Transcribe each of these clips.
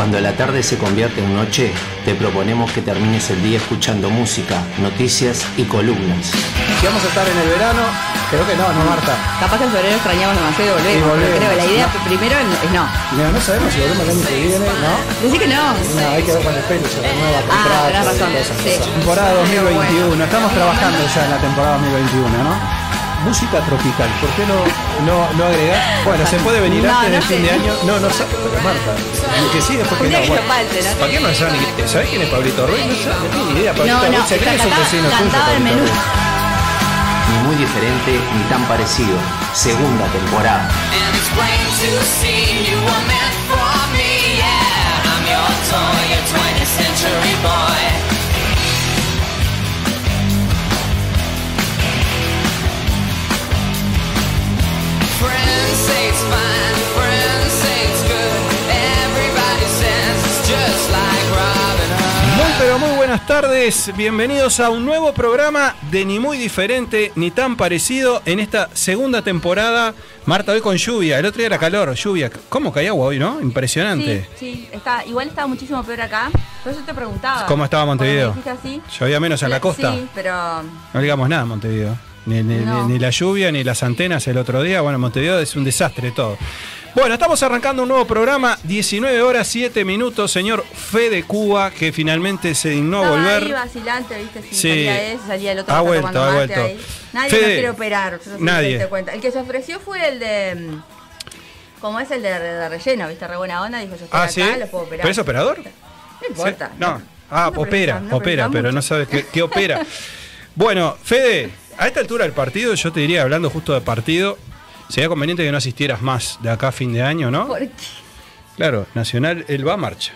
Cuando la tarde se convierte en noche, te proponemos que termines el día escuchando música, noticias y columnas. Si vamos a estar en el verano, creo que no, no Marta. Capaz que en febrero extrañamos demasiado y volvemos. Y volvemos. Pero creo, la idea No. primero es no. No, no sabemos si volvemos el año que viene, ¿no? Decí que no. No, hay que ver con el pelo, se renueva Ah, tenés razón, sí. Temporada Pero 2021, estamos trabajando ya en la temporada 2021, ¿no? Música tropical, ¿por qué no, no, no agregar? Bueno, se puede venir No, antes no del fin de año. No, no sé, pero Marta, que sí, después que Un día no. que bueno. nos falte, ¿no? ¿Para qué no saben ni- ¿Sabés quién es Pablito Ruiz? No, tengo ni idea. Pablito Ruiz, que es un vecino tuyo. Ni muy diferente ni tan parecido. Segunda temporada. And pero muy buenas tardes, bienvenidos a un nuevo programa de ni muy diferente ni tan parecido en esta segunda temporada. Marta, hoy con lluvia, el otro día era calor, lluvia. ¿Cómo caía agua hoy, no? Impresionante. Sí, sí, está, igual estaba muchísimo peor acá. Por eso te preguntaba. ¿Cómo estaba Montevideo? Así. Llovía menos en la costa. Sí, pero No digamos nada, Montevideo. Ni, ni- No. ni- ni la lluvia, ni las antenas el otro día. Bueno, Montevideo es un desastre todo. Bueno, estamos arrancando un nuevo programa, 19 horas 7 minutos, señor Fede Cuba, que finalmente se dignó a estaba volver. ahí vacilante, viste, si Sí. salía salía el otro. Ha vuelto, ha vuelto. ahí. Nadie Fede, quiere operar, no sé nadie. cuenta. El que se ofreció fue el de... mm, Como es el de, de relleno, viste, re buena onda, dijo yo estoy Ah, acá, ¿sí? lo puedo operar. ¿Pero es operador? No importa. Sí. No. Ah, No opera, no opera, pero no sabes qué, qué opera. bueno, Fede, a esta altura del partido, yo te diría, hablando justo de partido, sería conveniente que no asistieras más de acá a fin de año, ¿no? ¿Por qué? Claro, Nacional, él va a marcha.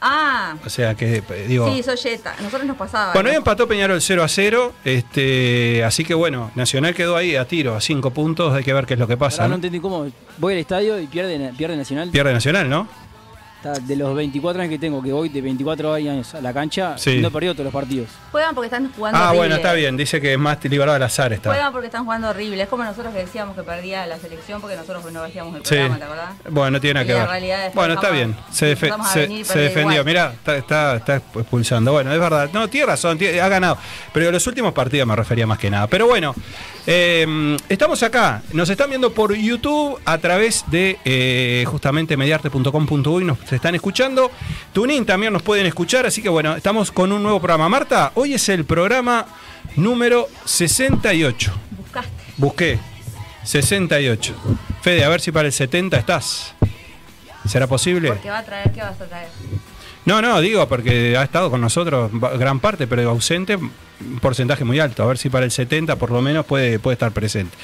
Ah, O sea que, eh, digo. sí, soy Jetta. Nosotros nos pasaba. Bueno, ¿no? hoy empató Peñarol 0 a 0, este, así que bueno, Nacional quedó ahí a tiro, a 5 puntos, hay que ver qué es lo que pasa. Ahora ¿no? entendí cómo voy al estadio y pierde, pierde Nacional. Pierde Nacional, ¿no? De los 24 años que tengo, que voy de 24 años a la cancha, Sí. no he perdido todos los partidos. Juegan porque están jugando Ah, horrible. bueno, está bien, dice que es más liberado al azar está. Juegan porque están jugando horrible. Es como nosotros que decíamos que perdía la selección porque nosotros no hacíamos el Sí. programa, ¿te acordás? Bueno, no tiene nada Y que la ver. realidad es que bueno, está bien. Se, a se- defendió. Mirá, está, está, está expulsando. Bueno, es verdad. No, tiene razón, tiene- ha ganado. Pero los últimos partidos me refería más que nada. Pero bueno, eh, estamos acá. Nos están viendo por YouTube a través de eh, justamente mediarte.com.uy. Nos están escuchando. Tunin también nos pueden escuchar. Así que bueno, estamos con un nuevo programa. Marta, hoy es el programa número 68. Buscaste. Busqué 68. Fede, a ver si para el 70 estás. ¿Será posible? Porque va a traer, ¿qué vas a traer? No, no, digo porque ha estado con nosotros gran parte, pero ausente, un porcentaje muy alto. A ver si para el 70 por lo menos puede, puede estar presente.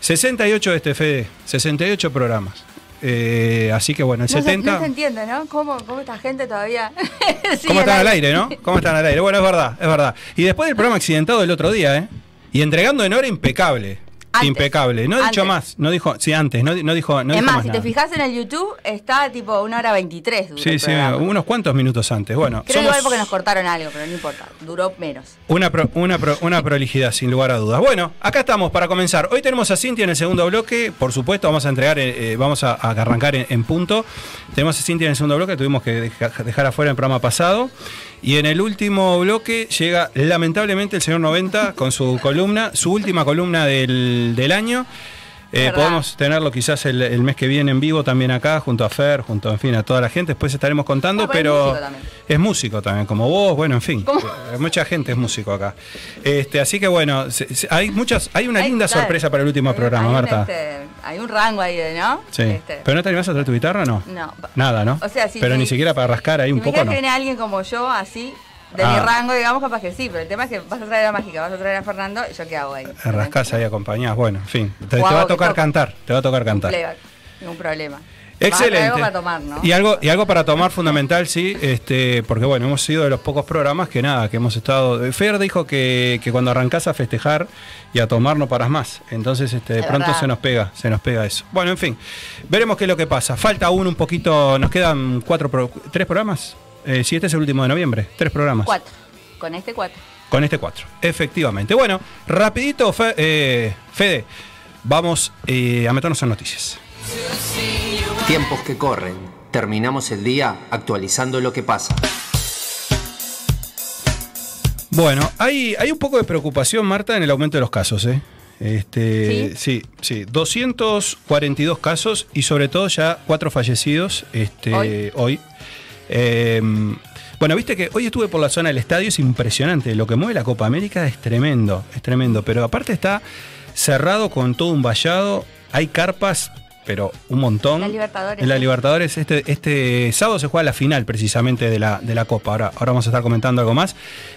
68 este, Fede, 68 programas. Eh, así que bueno, el No se, 70... no se entiende, ¿no? ¿Cómo, cómo esta gente todavía ¿Cómo están al aire? aire, no? ¿Cómo están al aire? Bueno, es verdad, es verdad. Y después del programa accidentado del otro día, ¿eh? Y entregando en hora impecable. Antes. Impecable. No ha dicho más, no dijo, sí, antes, no, no dijo, no es dijo más, más si nada. te fijas en el YouTube, está tipo una hora 23. duró Sí, sí, unos cuantos minutos antes. Bueno, Creo somos igual porque nos cortaron algo, pero no importa. Duró menos. una, pro- una, pro- una prolijidad, sin lugar a dudas. Bueno, acá estamos para comenzar. Hoy tenemos a Cintia en el segundo bloque. Por supuesto, vamos a entregar, eh, eh, vamos a, a arrancar en, en punto. Tenemos a Cintia en el segundo bloque, tuvimos que deja- dejar afuera el programa pasado. Y en el último bloque llega lamentablemente el señor 90 con su columna, su última columna del, del año. Eh, podemos tenerlo quizás el, el mes que viene en vivo también acá, junto a Fer, junto en fin, a toda la gente. Después estaremos contando, Ah, pero es músico también. es músico también, como vos, bueno, en fin. Eh, Mucha gente es músico acá. Este, así que bueno, se- se- hay muchas, hay una Hay- linda sorpresa para el último hay- programa, hay un, Marta. este, hay un rango ahí, ¿no? Sí. Este, ¿Pero no te animás a traer tu guitarra no? No. Nada, ¿no? O sea, si Pero ni siquiera para rascar ahí si un poco no. viene alguien como yo, así, de Ah. mi rango, digamos, capaz que sí. Pero el tema es que vas a traer a Mágica, vas a traer a Fernando, ¿y yo qué hago ahí? Eh, Rascás ahí acompañás, bueno, en fin. Te, va a tocar cantar, te va a tocar cantar. ningún problema. Excelente. algo para tomar, ¿no? Y algo, y algo para tomar fundamental, sí, este, porque bueno, hemos sido de los pocos programas que nada, que hemos estado. Fer dijo que, que cuando arrancás a festejar y a tomar no paras más. Entonces, este, de Es pronto verdad. se nos pega, se nos pega eso. Bueno, en fin, veremos qué es lo que pasa. Falta aún un poquito, nos quedan cuatro, pro- tres programas. Eh, sí, este es el último de noviembre, tres programas. Cuatro. Con este cuatro. Con este 4, efectivamente. Bueno, rapidito, Fe- eh, Fede, vamos eh, a meternos en noticias. Tiempos que corren, Terminamos el día actualizando lo que pasa. Bueno, hay, hay un poco de preocupación, Marta, en el aumento de los casos, ¿eh? Este, sí, sí, 242 casos y sobre todo ya cuatro fallecidos este, Hoy. hoy. Eh, bueno, viste que hoy estuve por la zona del estadio, es impresionante. Lo que mueve la Copa América es tremendo, es tremendo. Pero aparte está cerrado con todo un vallado, hay carpas, pero un montón. La Libertadores, En la. Libertadores, este, este sábado se juega la final precisamente de la, de la Copa. Ahora, ahora vamos a estar comentando algo más.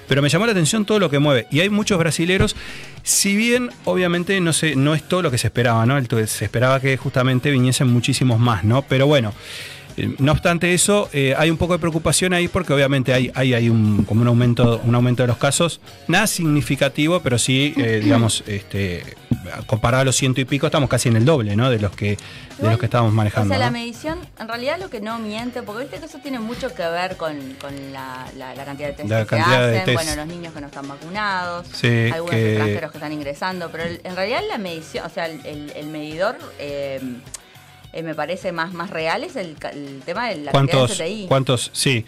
Pero me llamó la atención todo lo que mueve. Y hay muchos brasileros, si bien obviamente no, se, no es todo lo que se esperaba, ¿no? Se esperaba que justamente viniesen muchísimos más, ¿no? Pero bueno. Eh, No obstante eso, eh, hay un poco de preocupación ahí porque obviamente hay, hay, hay un, como un aumento, un aumento de los casos, nada significativo, pero sí, eh, digamos, este, comparado a los ciento y pico, estamos casi en el doble, ¿no? De los que, de Igual, los que estábamos manejando. O sea, la medición, en realidad lo que no miente, porque viste que eso tiene mucho que ver con, con la, la- la cantidad de test La que cantidad de hacen, test. bueno, los niños que no están vacunados, Sí, algunos que- extranjeros que están ingresando, pero el- en realidad la medición, o sea, el, el- el medidor eh, eh, me parece más, más real es el, tema de la cantidad ¿Cuántos? de CTI. ¿Cuántos? Sí.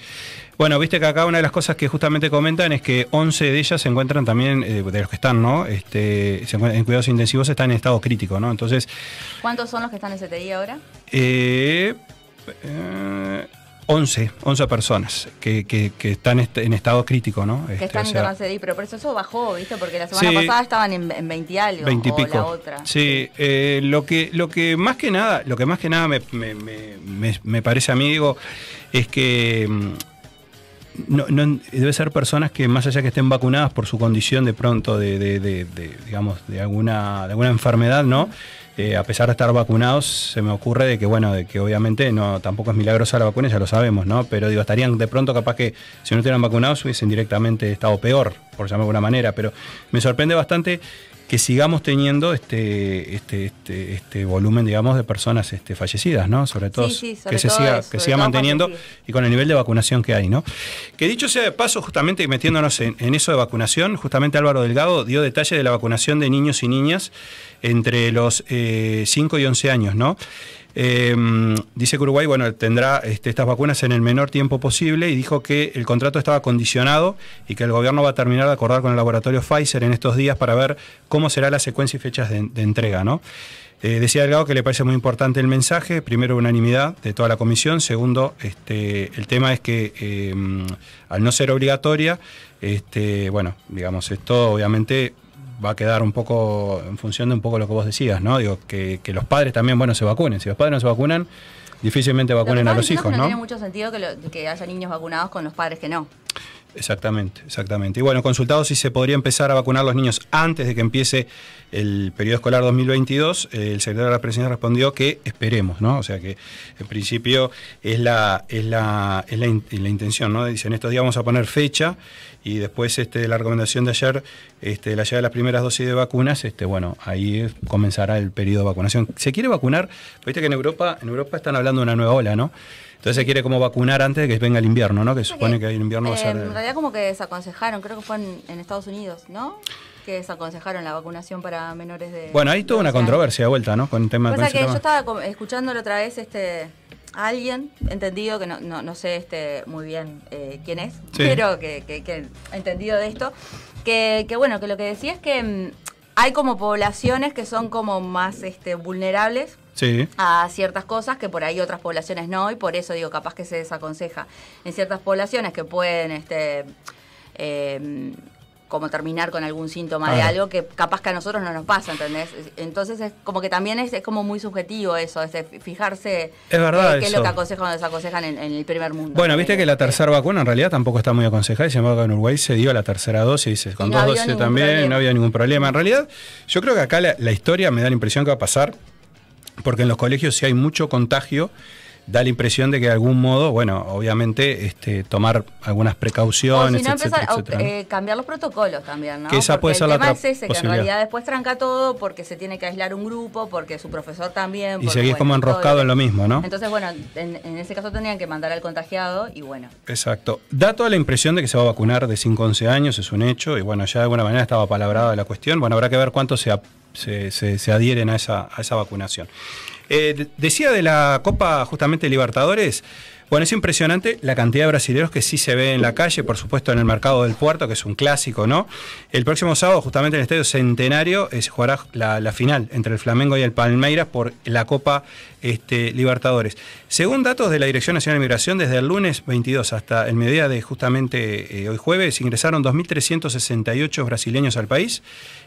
Bueno, viste que acá una de las cosas que justamente comentan es que 11 de ellas se encuentran también, eh, de los que están, ¿no? Este, se en cuidados intensivos están en estado crítico, ¿no? Entonces, ¿Cuántos son los que están en CTI ahora? eh, eh, 11, 11 personas que, que- que están est- en estado crítico, ¿no? Que Este, están o sea, CTI, pero por eso eso bajó, ¿viste? Porque la semana Sí. pasada estaban en, en 20 y algo, 20 y o pico. la otra. Sí, eh, lo que lo que más que nada, lo que más que nada me, me- me- me- me parece a mí, digo, es que mm, no, no- debe ser personas que más allá que estén vacunadas por su condición de pronto de, de- de- de, digamos de alguna de alguna enfermedad, ¿no? Eh, a pesar de estar vacunados, se me ocurre de que bueno, de que obviamente no tampoco es milagrosa la vacuna, ya lo sabemos, ¿no? Pero digo, estarían de pronto capaz que si no estuvieran vacunados hubiesen directamente estado peor, por llamarlo de alguna manera, pero me sorprende bastante que sigamos teniendo este, este, este, este volumen, digamos, de personas este, fallecidas, ¿no? Sobre todo Sí, sí, sobre que se siga, eso, que siga manteniendo y con el nivel de vacunación que hay, ¿no? Que dicho sea de paso, justamente metiéndonos en, en eso de vacunación, justamente Álvaro Delgado dio detalle de la vacunación de niños y niñas entre los eh, 5 y 11 años, ¿no? Eh, dice que Uruguay bueno, tendrá este, estas vacunas en el menor tiempo posible y dijo que el contrato estaba condicionado y que el gobierno va a terminar de acordar con el laboratorio Pfizer en estos días para ver cómo será la secuencia y fechas de, entrega. ¿no? Eh, decía Delgado que le parece muy importante el mensaje, primero unanimidad de toda la comisión, segundo, este, el tema es que eh, al no ser obligatoria, este, bueno, digamos, esto obviamente va a quedar un poco en función de un poco lo que vos decías, ¿no? Digo, que, que los padres también, bueno, se vacunen. Si los padres no se vacunan, difícilmente Lo que vacunen a los hijos, que no ¿no? tiene mucho sentido que, lo- que haya niños vacunados con los padres que no. Exactamente, exactamente. Y bueno, consultado si se podría empezar a vacunar a los niños antes de que empiece el periodo escolar 2022, eh, el secretario de la presidencia respondió que esperemos, ¿no? O sea que en principio es la, es la, es la, in- la intención, ¿no? Dicen, estos días vamos a poner fecha y después este, la recomendación de ayer, este, la llegada de las primeras dosis de vacunas, este, bueno, ahí comenzará el periodo de vacunación. ¿Se quiere vacunar? Viste que en Europa, en Europa están hablando de una nueva ola, ¿no? Entonces se quiere como vacunar antes de que venga el invierno, ¿no? Que supone que el invierno va a Eh, ser... En realidad como que desaconsejaron, creo que fue en, en Estados Unidos, ¿no? Que desaconsejaron la vacunación para menores de... Bueno, hay toda una 12 años. controversia de vuelta, ¿no? Con el tema, Pasa que tema. yo estaba escuchándolo otra vez este a alguien entendido que no, no, no sé este muy bien eh, quién es, Sí. pero que, que, que entendido de esto, que, que bueno, que lo que decía es que mm, hay como poblaciones que son como más este vulnerables Sí. a ciertas cosas que por ahí otras poblaciones no y por eso digo capaz que se desaconseja en ciertas poblaciones que pueden este eh, como terminar con algún síntoma de Claro. algo que capaz que a nosotros no nos pasa, ¿entendés? Entonces es como que también es, es como muy subjetivo eso, es de fijarse Es verdad eh, qué es lo que aconsejan o desaconsejan en, en el primer mundo. Bueno, viste que la Este, tercera vacuna en realidad tampoco está muy aconsejada, y sin embargo en Uruguay se dio la tercera dosis, con no dos dosis también, problema. no había ningún problema. En realidad, yo creo que acá la, la historia me da la impresión que va a pasar, porque en los colegios si hay mucho contagio, da la impresión de que de algún modo, bueno, obviamente este, tomar algunas O precauciones, si no, etcétera, empezar a etcétera, ¿no? eh, cambiar los protocolos también, ¿no? Que esa Porque puede ser el la tema otra es ese, que en realidad después tranca todo porque se tiene que aislar un grupo, porque su profesor también. Y seguís bueno, como enroscado en lo mismo, ¿no? Entonces, bueno, en, en ese caso tendrían que mandar al contagiado y bueno. Exacto. Da toda la impresión de que se va a vacunar de 5 a 11 años, es un hecho, y bueno, ya de alguna manera estaba palabrada la cuestión. Bueno, habrá que ver cuántos se, se, se- adhieren a esa, a esa vacunación. Eh, de- decía de la Copa justamente Libertadores. Bueno, es impresionante la cantidad de brasileños que sí se ve en la calle, por supuesto en el mercado del puerto, que es un clásico, ¿no? El próximo sábado, justamente en el Estadio Centenario, eh, se jugará la, la final entre el Flamengo y el Palmeiras por la Copa este, Libertadores. Según datos de la Dirección Nacional de Migración, desde el lunes 22 hasta el mediodía de justamente eh, hoy jueves, ingresaron 2.368 brasileños al país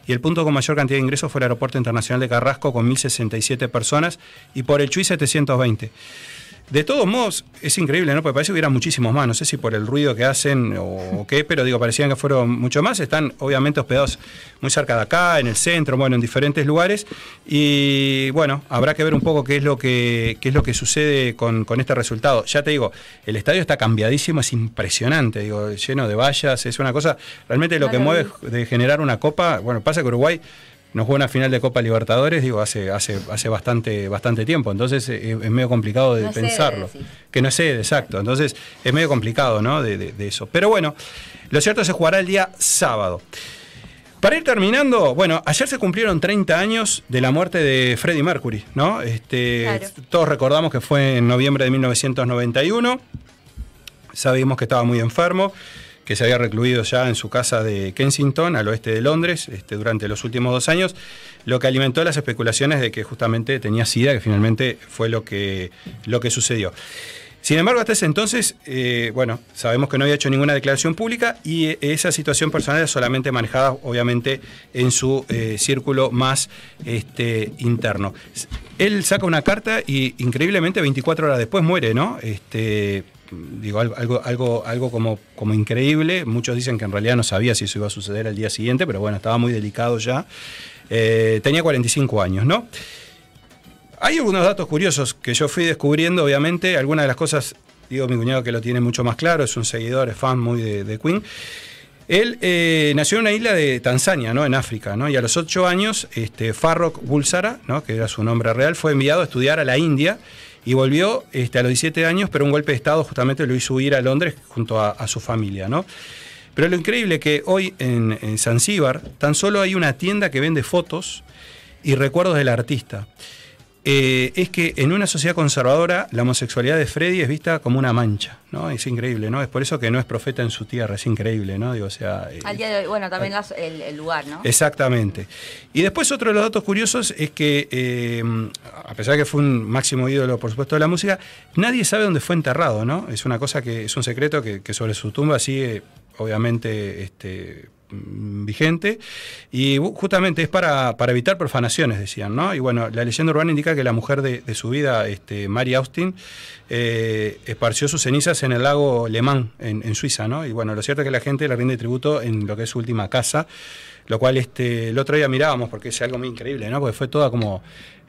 y el punto con mayor cantidad de ingresos fue el Aeropuerto Internacional de Carrasco con 1.067 personas y por el Chuy 720. De todos modos, es increíble, ¿no? Porque parece que hubiera muchísimos más. No sé si por el ruido que hacen o qué, pero digo, parecían que fueron mucho más. Están obviamente hospedados muy cerca de acá, en el centro, bueno, en diferentes lugares. Y bueno, habrá que ver un poco qué es lo que, qué es lo que sucede con, con este resultado. Ya te digo, el estadio está cambiadísimo, es impresionante, digo, lleno de vallas, es una cosa. Realmente lo que mueve de generar una copa, bueno, pasa que Uruguay no juega una final de Copa Libertadores, digo, hace, hace, hace bastante, bastante tiempo, entonces eh, es medio complicado de No es sede, pensarlo. que no sede, exacto. Entonces es medio complicado, ¿no? De, de- de eso. Pero bueno, lo cierto es que se jugará el día sábado. Para ir terminando, bueno, ayer se cumplieron 30 años de la muerte de Freddie Mercury, ¿no? Este, Claro. Todos recordamos que fue en noviembre de 1991. Sabíamos que estaba muy enfermo, que se había recluido ya en su casa de Kensington, al oeste de Londres, este, durante los últimos dos años, lo que alimentó las especulaciones de que justamente tenía SIDA, que finalmente fue lo que, lo que sucedió. Sin embargo, hasta ese entonces, eh, bueno, sabemos que no había hecho ninguna declaración pública y eh, esa situación personal era solamente manejada, obviamente, en su eh, círculo más este, interno. Él saca una carta y increíblemente 24 horas después muere, ¿no? Este, digo, algo, algo, algo, como, como increíble. Muchos dicen que en realidad no sabía si eso iba a suceder al día siguiente, pero bueno, estaba muy delicado ya. Eh, tenía 45 años, ¿no? Hay algunos datos curiosos que yo fui descubriendo, obviamente. Algunas de las cosas, digo, mi cuñado que lo tiene mucho más claro, es un seguidor, es fan muy de, de Queen. Él eh, nació en una isla de Tanzania, ¿no? en África, ¿no? y a los ocho años, este, Farrokh Bulsara, ¿no? que era su nombre real, fue enviado a estudiar a la India y volvió este, a los 17 años, pero un golpe de Estado justamente lo hizo huir a Londres junto a, su familia. ¿no? Pero lo increíble que hoy en, en Zanzíbar tan solo hay una tienda que vende fotos y recuerdos del artista. Eh, es que en una sociedad conservadora la homosexualidad de Freddy es vista como una mancha, ¿no? Es increíble, ¿no? Es por eso que no es profeta en su tierra, es increíble, ¿no? Digo, o sea, eh, Al día de hoy, bueno, también las- el, el lugar, ¿no? Exactamente. Y después otro de los datos curiosos es que, eh, a pesar de que fue un máximo ídolo, por supuesto, de la música, nadie sabe dónde fue enterrado, ¿no? Es una cosa que es un secreto que, que sobre su tumba sigue, obviamente, este, vigente. Y bu- justamente es para, para evitar profanaciones, decían, ¿no? Y bueno, la leyenda urbana indica que la mujer de, de su vida, este, Mary Austin, eh, esparció sus cenizas en el lago Le Mans, en, en Suiza, ¿no? Y bueno, lo cierto es que la gente le rinde tributo en lo que es su última casa, lo cual este, el otro día mirábamos, porque es algo muy increíble, ¿no? Porque fue toda como,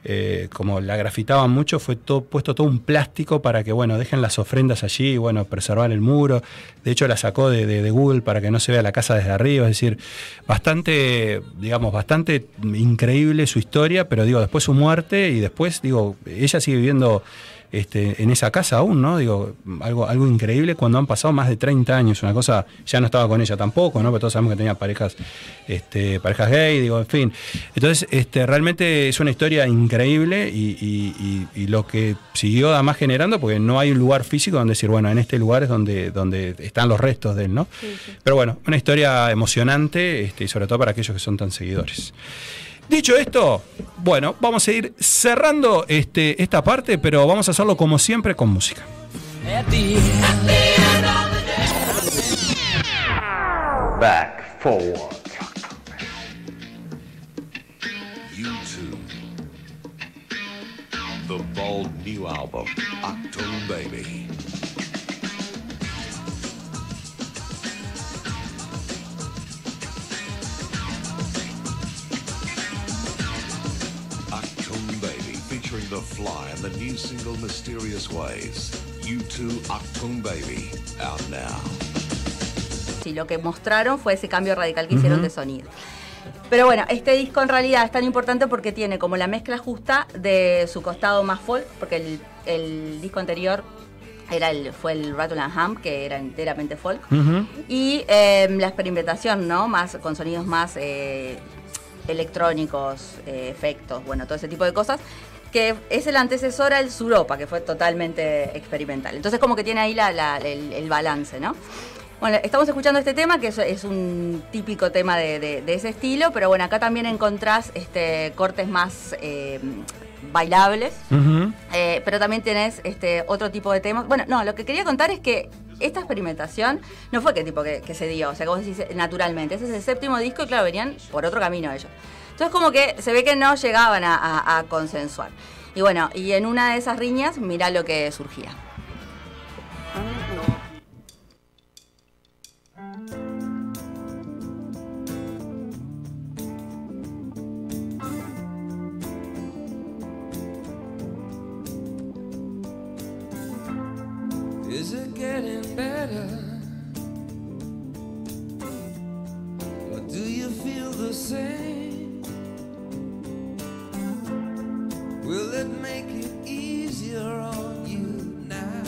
eh, como la grafitaban mucho, fue todo, puesto todo un plástico para que, bueno, dejen las ofrendas allí bueno, preservar el muro. De hecho, la sacó de, de- de Google para que no se vea la casa desde arriba, es decir, bastante, digamos, bastante increíble su historia, pero digo, después su muerte y después, digo, ella sigue viviendo este, en esa casa aún, ¿no? Digo, algo, algo increíble cuando han pasado más de 30 años, una cosa, ya no estaba con ella tampoco, ¿no? Pero todos sabemos que tenía parejas, este, parejas gay, digo, en fin. Entonces, este, realmente es una historia increíble y, y- y- y lo que siguió además generando, porque no hay un lugar físico donde decir, bueno, en este lugar es donde, donde están los restos de él, ¿no? Pero bueno, una historia emocionante este, y sobre todo para aquellos que son tan seguidores. Dicho esto, bueno, vamos a ir cerrando este, esta parte, pero vamos a hacerlo como siempre con música. Back, forward. U2. The bold new album, Baby. The Fly and the new single Mysterious Ways. U2 Octoon Baby, out now. Sí, lo que mostraron fue ese cambio radical que hicieron de sonido. Pero bueno, este disco en realidad es tan importante porque tiene como la mezcla justa de su costado más folk, porque el, el disco anterior era el, fue el Rattle and Ham, que era enteramente folk. Y eh, la experimentación, ¿no? Más, con sonidos más eh, electrónicos, eh, efectos, bueno, todo ese tipo de cosas, que es el antecesor al Suropa, que fue totalmente experimental. Entonces como que tiene ahí la- la- el, el balance, ¿no? Bueno, estamos escuchando este tema, que es, es un típico tema de, de- de ese estilo, pero bueno, acá también encontrás este, cortes más eh, bailables, Ujú. eh, pero también tenés este otro tipo de temas. Bueno, no, lo que quería contar es que esta experimentación no fue que tipo que, que se dio, o sea, como decís, naturalmente. Ese es el séptimo disco y claro, venían por otro camino ellos. Entonces como que se ve que no llegaban a, consensuar. Y bueno, y en una de esas riñas, mirá lo que surgía. Is it getting better? Do you feel the same? Will it make it easier on you now?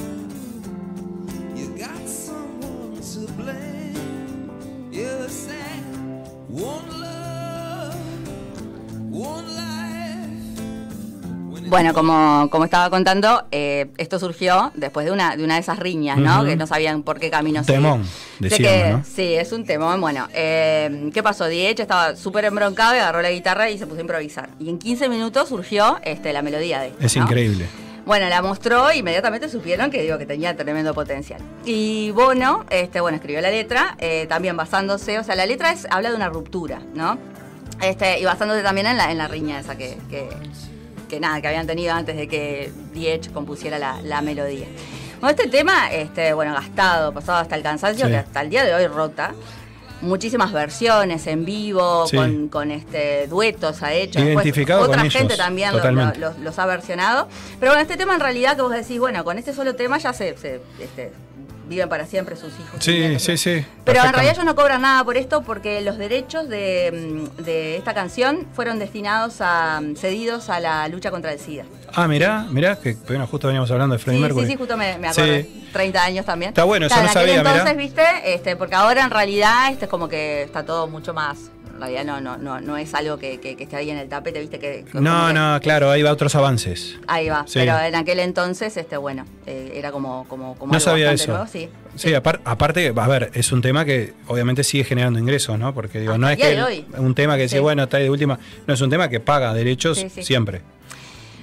You got someone to blame. You said one love, one life. Bueno, como, como estaba contando, eh, esto surgió después de una, de una de esas riñas, ¿no? Que no sabían por qué camino seguir. Temón, decíamos, que- ¿no? Sí, es un temón. Bueno, eh, ¿qué pasó? Diech estaba súper embroncado y agarró la guitarra y se puso a improvisar. Y en 15 minutos surgió este, la melodía de esto, Es ¿no? increíble. Bueno, la mostró e inmediatamente supieron que digo que tenía tremendo potencial. Y Bono, este, bueno, escribió la letra, eh, también basándose, o sea, la letra es, habla de una ruptura, ¿no? Este, y basándose también en la, en la riña esa que, que, que nada, que habían tenido antes de que Diech compusiera la, la melodía. Bueno, este tema, este, bueno, gastado, pasado hasta el cansancio, Sí. que hasta el día de hoy rota. Muchísimas versiones en vivo, Sí. con, con este duetos ha hecho. Después Identificado con otra ellos, gente también lo- lo- totalmente. los, los ha versionado. Pero bueno, este tema en realidad que vos decís, bueno, con este solo tema ya se, se, este, viven para siempre sus hijos. Sí, sí, sí. Pero en realidad ellos no cobran nada por esto porque los derechos de, de esta canción fueron destinados a cedidos a la lucha contra el SIDA. Ah, mirá, mirá, que bueno, justo veníamos hablando de Freddie Sí, Mercury. sí, sí, justo me, me. Sí. 30 años también. Está bueno, eso Claro, no en aquel sabía, mirá. entonces, viste, este, porque ahora en realidad este es como que está todo mucho más. En realidad no, no, no, no es algo que, que- que esté ahí en el tapete, viste que. que No, que- no, claro, ahí va otros avances. Ahí va. Sí. Pero en aquel entonces, este, bueno, eh, era como, como, como No algo sabía eso. nuevo, sí. Sí, apar- aparte, a ver, es un tema que obviamente sigue generando ingresos, ¿no? Porque digo, Hasta no es que el- un tema que dice, Sí. bueno, está ahí de última. No, es un tema que paga derechos Sí, sí. siempre.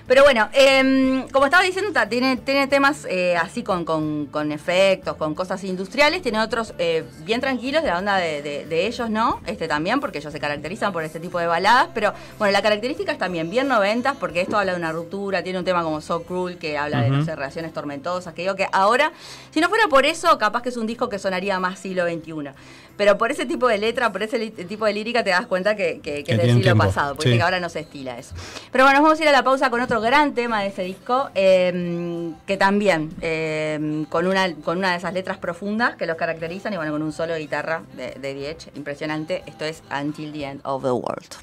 Pero bueno, em, como estaba diciendo, tiene, tiene temas eh, así con, con- con efectos, con cosas industriales, tiene otros eh, bien tranquilos de la onda de, de- de ellos, ¿no? Este también, porque ellos se caracterizan por este tipo de baladas, pero bueno, la característica es también bien noventas, porque esto habla de una ruptura, tiene un tema como So Cruel, que habla de, no sé, relaciones tormentosas, que digo que ahora, si no fuera por eso, capaz que es un disco que sonaría más siglo XXI. Pero por ese tipo de letra, por ese tipo de lírica, te das cuenta que, que- que Que es del siglo tiempo, pasado, porque sí. ahora no se estila eso. Pero bueno, nos vamos a ir a la pausa con otro gran tema de ese disco, eh, que también, eh, con, una, con una de esas letras profundas que los caracterizan, y bueno, con un solo de guitarra de, de Diech, impresionante. Esto es Until the End of the World.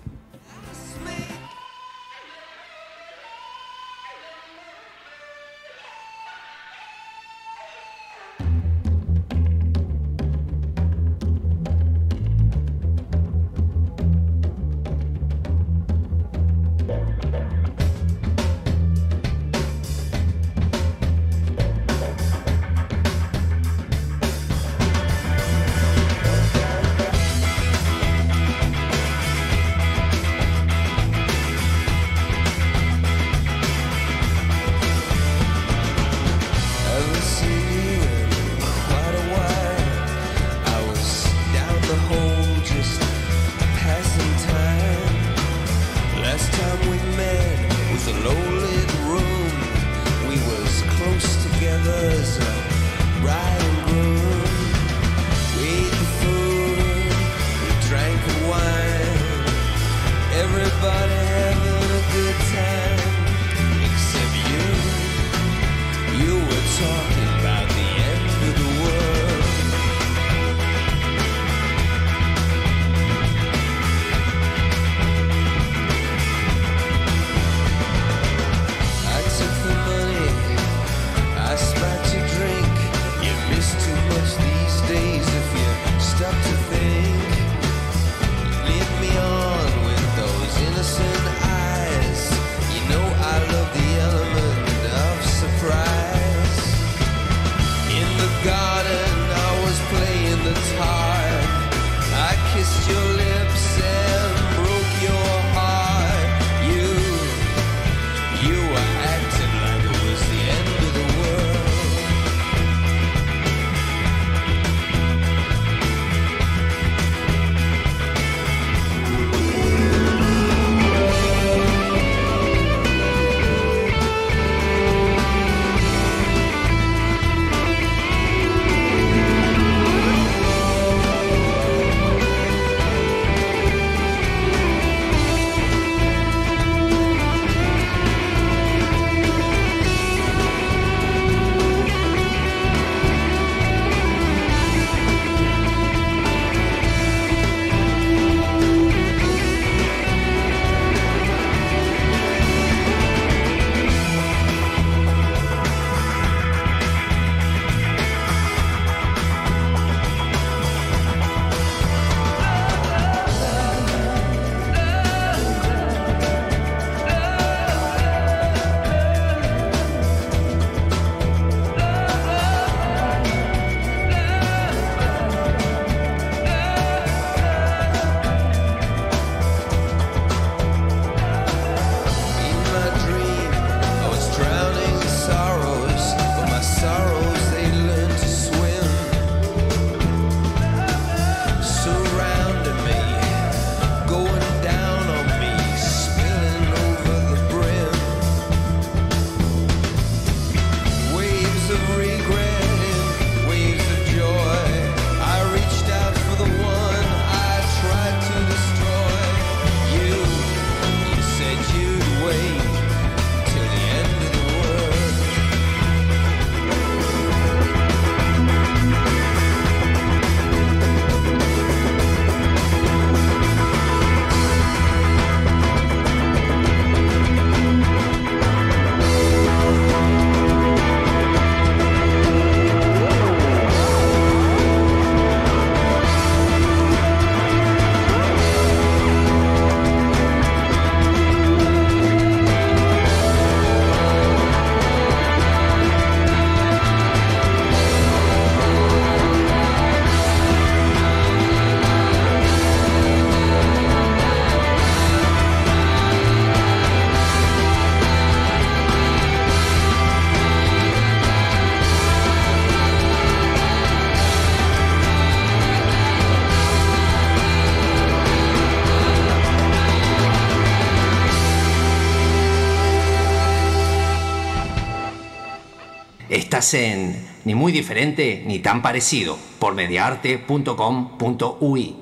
Ni muy diferente ni tan parecido por mediaarte.com.ui.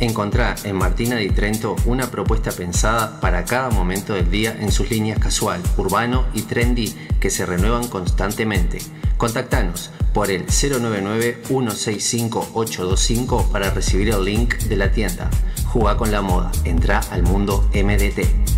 Encontrá en Martina di Trento una propuesta pensada para cada momento del día en sus líneas casual, urbano y trendy que se renuevan constantemente. Contactanos por el 099-165-825 para recibir el link de la tienda. Juga con la moda, entra al mundo MDT.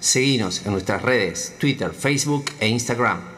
Seguinos en nuestras redes, Twitter, Facebook e Instagram.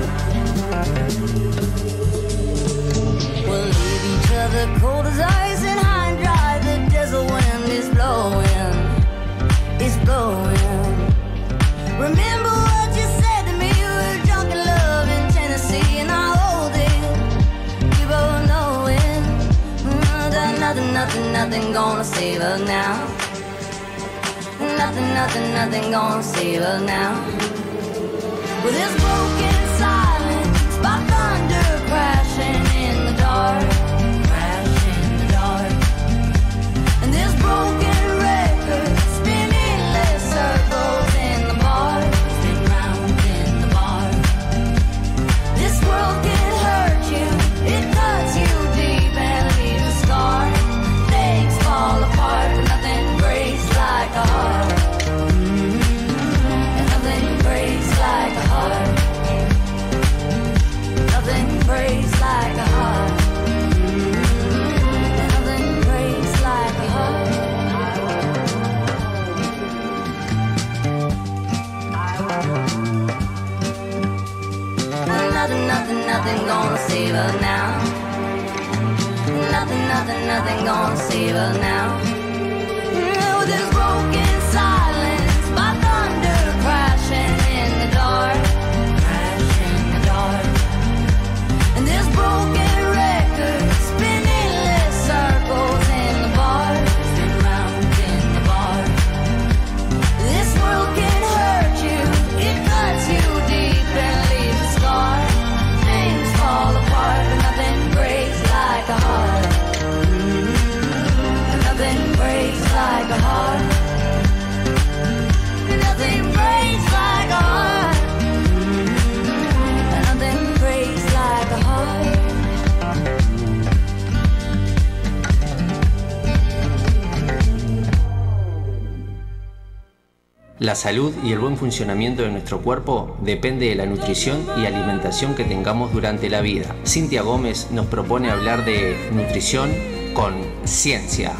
Mm, nothing, nothing, nothing gonna save us now. Nothing, nothing, nothing gonna save us now. With this broken Nothing, gonna save her now. La salud y el buen funcionamiento de nuestro cuerpo depende de la nutrición y alimentación que tengamos durante la vida. Cintia Gómez nos propone hablar de nutrición con ciencia.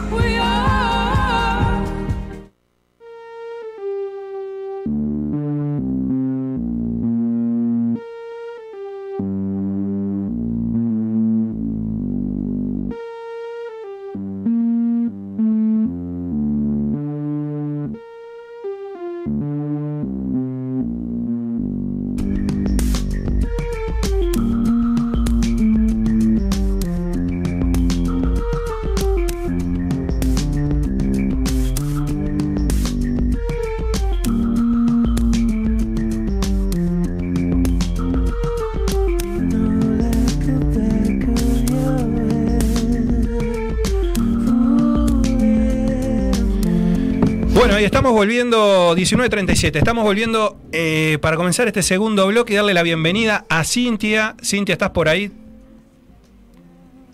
Y estamos volviendo, 19.37, estamos volviendo eh, para comenzar este segundo bloque y darle la bienvenida a Cintia. Cintia, ¿estás por ahí?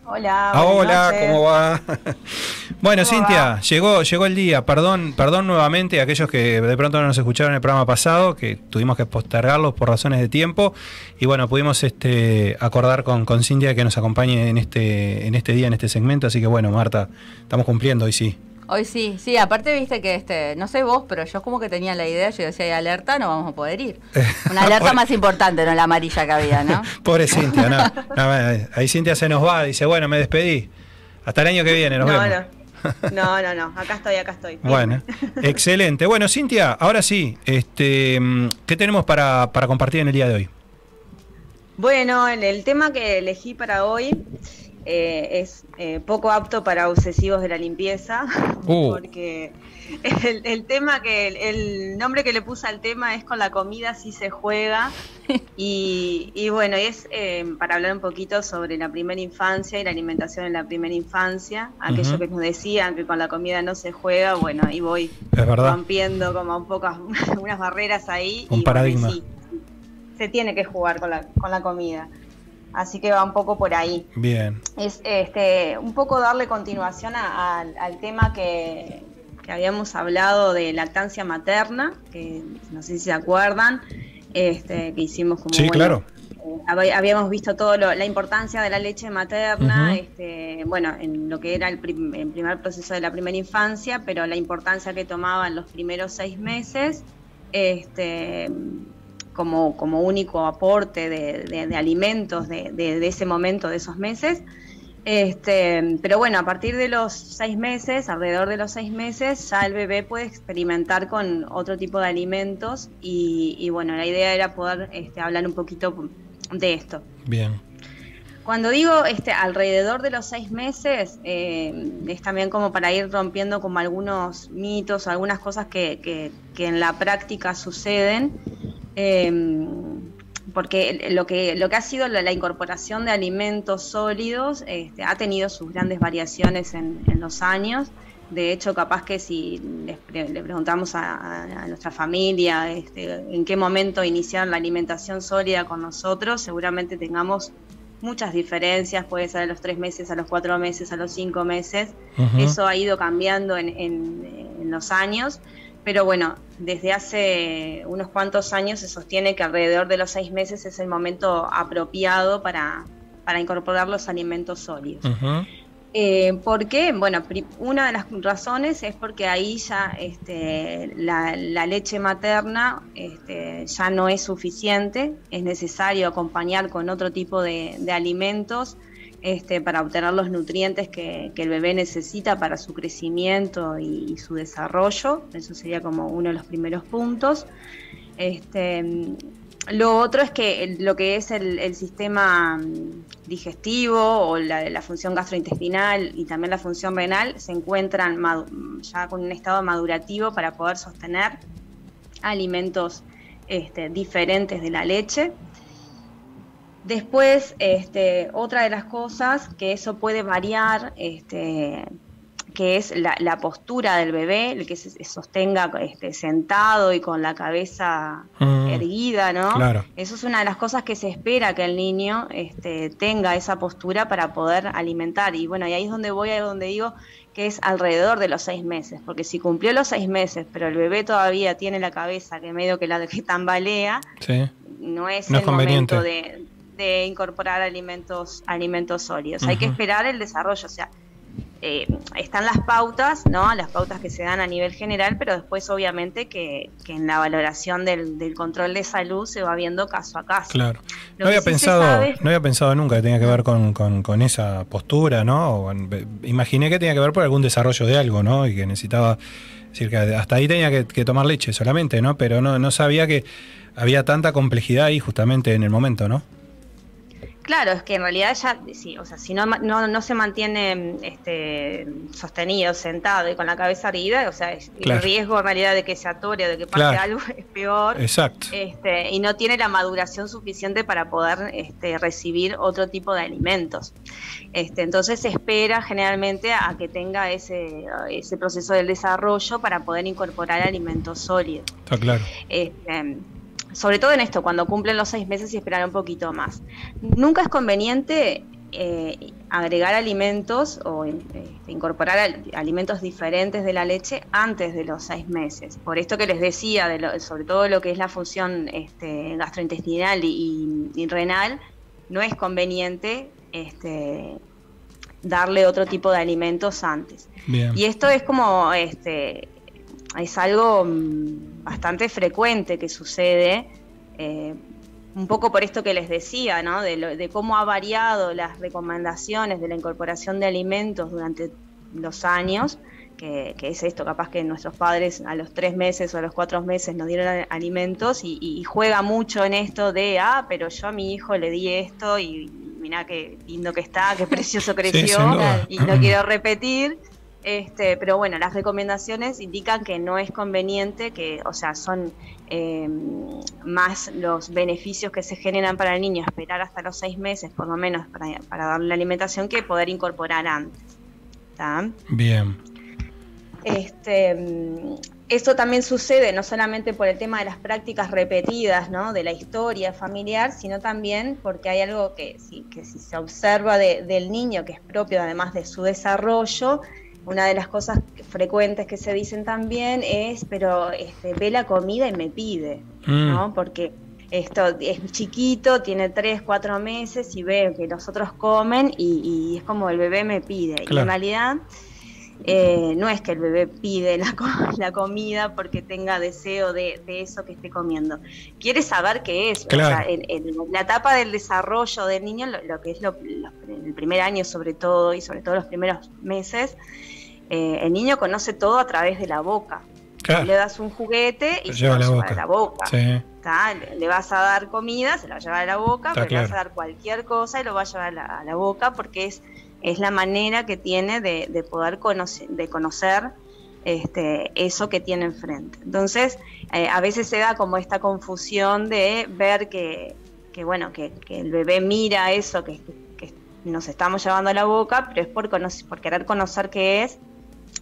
Hola. Ah, hola, noches. ¿cómo va? bueno, ¿Cómo Cintia, va? llegó, llegó el día. Perdón, perdón nuevamente a aquellos que de pronto no nos escucharon en el programa pasado, que tuvimos que postergarlos por razones de tiempo. Y bueno, pudimos este, acordar con, con Cintia que nos acompañe en este, en este día, en este segmento. Así que bueno, Marta, estamos cumpliendo hoy sí. Hoy sí, sí, aparte viste que este, no sé vos, pero yo como que tenía la idea, yo decía, hay alerta, no vamos a poder ir. Una alerta más importante, no la amarilla que había, ¿no? Pobre Cintia, no, no, ahí Cintia se nos va, dice, bueno, me despedí. Hasta el año que viene, nos No, vemos. no. No, no, no. Acá estoy, acá estoy. Bueno, excelente. Bueno, Cintia, ahora sí, este, ¿qué tenemos para, para compartir en el día de hoy? Bueno, el, el tema que elegí para hoy eh, es eh, poco apto para obsesivos de la limpieza, Uh. porque el, el tema que el, el nombre que le puse al tema es con la comida sí se juega y, y bueno, y es eh, para hablar un poquito sobre la primera infancia y la alimentación en la primera infancia, aquello que nos decían que con la comida no se juega, bueno, ahí voy rompiendo como un poco unas barreras ahí. Un y bueno, y paradigma. sí, se tiene que jugar con la, con la comida. Así que va un poco por ahí. Bien. Es este un poco darle continuación a- al- al tema que, que habíamos hablado de lactancia materna, que no sé si se acuerdan, este, que hicimos como Sí, bueno, claro. eh, hab- habíamos visto todo lo- la importancia de la leche materna, este, bueno, en lo que era el, prim- el primer proceso de la primera infancia, pero la importancia que tomaba en los primeros seis meses, este, como, como único aporte de, de- de alimentos de, de- ese momento, de esos meses. Este, pero bueno, a partir de los seis meses, alrededor de los seis meses, ya el bebé puede experimentar con otro tipo de alimentos y, y bueno, la idea era poder este, hablar un poquito de esto. Bien. Cuando digo este, alrededor de los seis meses, eh, es también como para ir rompiendo como algunos mitos, algunas cosas que, que- que en la práctica suceden, eh, porque lo que, lo que ha sido la, la incorporación de alimentos sólidos este, ha tenido sus grandes variaciones en, en los años. De hecho, capaz que si les pre- le preguntamos a, nuestra familia este, en qué momento iniciar la alimentación sólida con nosotros, seguramente tengamos muchas diferencias, puede ser a los tres meses, a los cuatro meses, a los cinco meses. Eso ha ido cambiando en, en- en los años, pero bueno, desde hace unos cuantos años se sostiene que alrededor de los seis meses es el momento apropiado para, para incorporar los alimentos sólidos. Eh, ¿Por qué? Bueno, una de las razones es porque ahí ya este, la, la leche materna este, ya no es suficiente, es necesario acompañar con otro tipo de, de alimentos este, para obtener los nutrientes que, el bebé necesita para su crecimiento y, su desarrollo. Eso sería como uno de los primeros puntos. Este, lo otro es que lo que es el, sistema mm, digestivo o la, función gastrointestinal y también la función renal se encuentran ya con un estado madurativo para poder sostener alimentos este, diferentes de la leche. Después, este, otra de las cosas que eso puede variar, este, que es la, la postura del bebé, el que se sostenga este, sentado y con la cabeza Mm. erguida, ¿no? Claro. Eso es una de las cosas que se espera que el niño este, tenga esa postura para poder alimentar. Y bueno, y ahí es donde voy, ahí es donde digo que es alrededor de los seis meses, porque si cumplió los seis meses, pero el bebé todavía tiene la cabeza que medio que la que tambalea, Sí. no es No el es momento de, de incorporar alimentos, alimentos sólidos. Hay que esperar el desarrollo, o sea, eh, están las pautas, ¿no? Las pautas que se dan a nivel general, pero después obviamente que, que en la valoración del, del control de salud se va viendo caso a caso. Claro. Lo No había, pensado, sabe- no había pensado nunca que tenía que ver con, con- con esa postura, ¿no? O imaginé que tenía que ver por algún desarrollo de algo, ¿no? Y que necesitaba. Es decir, que hasta ahí tenía que, que tomar leche solamente, ¿no? Pero no, no sabía que había tanta complejidad ahí justamente en el momento, ¿no? Claro, es que en realidad ya, sí, o sea, si no, no, no se mantiene este, sostenido, sentado y con la cabeza erguida, o sea, es- Claro. el riesgo en realidad de que se atore o de que pase Claro. algo es peor. Exacto. Este, y no tiene la maduración suficiente para poder este, recibir otro tipo de alimentos. Este, entonces se espera generalmente a que tenga ese, ese proceso del desarrollo para poder incorporar alimentos sólidos. Está claro. Este, sobre todo en esto, cuando cumplen los seis meses y esperar un poquito más. Nunca es conveniente eh, agregar alimentos o eh, incorporar al- alimentos diferentes de la leche antes de los seis meses. Por esto que les decía, de lo- sobre todo lo que es la función este, gastrointestinal y, y renal, no es conveniente este, darle otro tipo de alimentos antes. Bien. Y esto es como, este, es algo mm, bastante frecuente que sucede, eh, un poco por esto que les decía, ¿no? De, lo- de cómo ha variado las recomendaciones de la incorporación de alimentos durante los años, que, que es esto, capaz que nuestros padres a los tres meses o a los cuatro meses nos dieron alimentos y, y juega mucho en esto de, ah, pero yo a mi hijo le di esto y mirá qué lindo que está, qué precioso creció y no quiero repetir. Este, pero bueno, las recomendaciones indican que no es conveniente, que, o sea, son eh, más los beneficios que se generan para el niño esperar hasta los seis meses, por lo menos, para, para darle la alimentación, que poder incorporar antes. ¿tá? Bien. Este, mm, esto también sucede no solamente por el tema de las prácticas repetidas, ¿no? de la historia familiar, sino también porque hay algo que, sí, que si se observa de- del niño, que es propio además de su desarrollo, una de las cosas frecuentes que se dicen también es, pero este, ve la comida y me pide, Mm. ¿no? Porque esto es chiquito, tiene tres, cuatro meses y ve que los otros comen y, y es como el bebé me pide. Y en realidad eh, no es que el bebé pide la, la comida porque tenga deseo de, de eso que esté comiendo. Quiere saber qué es. O sea, en, en la etapa del desarrollo del niño, lo, lo que es lo, lo- el primer año sobre todo y sobre todo los primeros meses, eh, el niño conoce todo a través de la boca. Claro. Le das un juguete y Lo se lleva lo lleva boca. a la boca. Le vas a dar comida, se la va a llevar a la boca, Está pero le vas a dar cualquier cosa y lo va a llevar a la, a la boca porque es, es la manera que tiene de, de poder conocer, de conocer este, eso que tiene enfrente. Entonces, eh, a veces se da como esta confusión de ver que, que bueno, que, que el bebé mira eso que, que nos estamos llevando a la boca, pero es por, conocer, por querer conocer qué es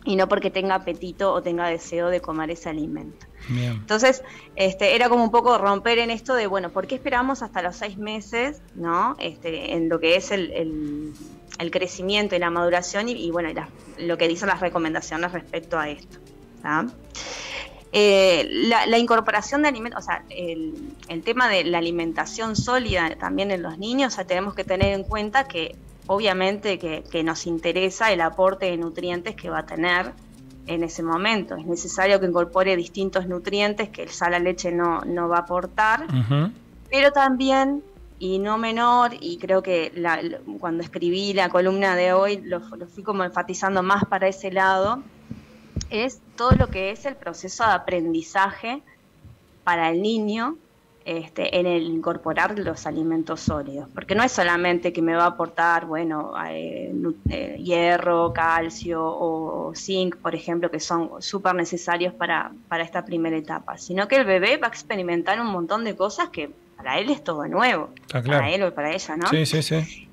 y no porque tenga apetito o tenga deseo de comer ese alimento. Bien. Entonces, este, era como un poco romper en esto de, bueno, ¿por qué esperamos hasta los seis meses, ¿no? Este, en lo que es el, el- el crecimiento y la maduración y, y, bueno, y la- lo que dicen las recomendaciones respecto a esto. Eh, la, la incorporación de alimentos, o sea, el, el tema de la alimentación sólida también en los niños, o sea, tenemos que tener en cuenta que obviamente que, que nos interesa el aporte de nutrientes que va a tener en ese momento. Es necesario que incorpore distintos nutrientes que el sal a leche no, no va a aportar, pero también, y no menor, y creo que la- cuando escribí la columna de hoy lo, lo fui como enfatizando más para ese lado, es todo lo que es el proceso de aprendizaje para el niño este, en el incorporar los alimentos sólidos. Porque no es solamente que me va a aportar, bueno, eh, eh, hierro, calcio o zinc, por ejemplo, que son súper necesarios para, para esta primera etapa, sino que el bebé va a experimentar un montón de cosas que para él es todo nuevo, claro. para él o para ella, ¿no? Sí, sí, sí.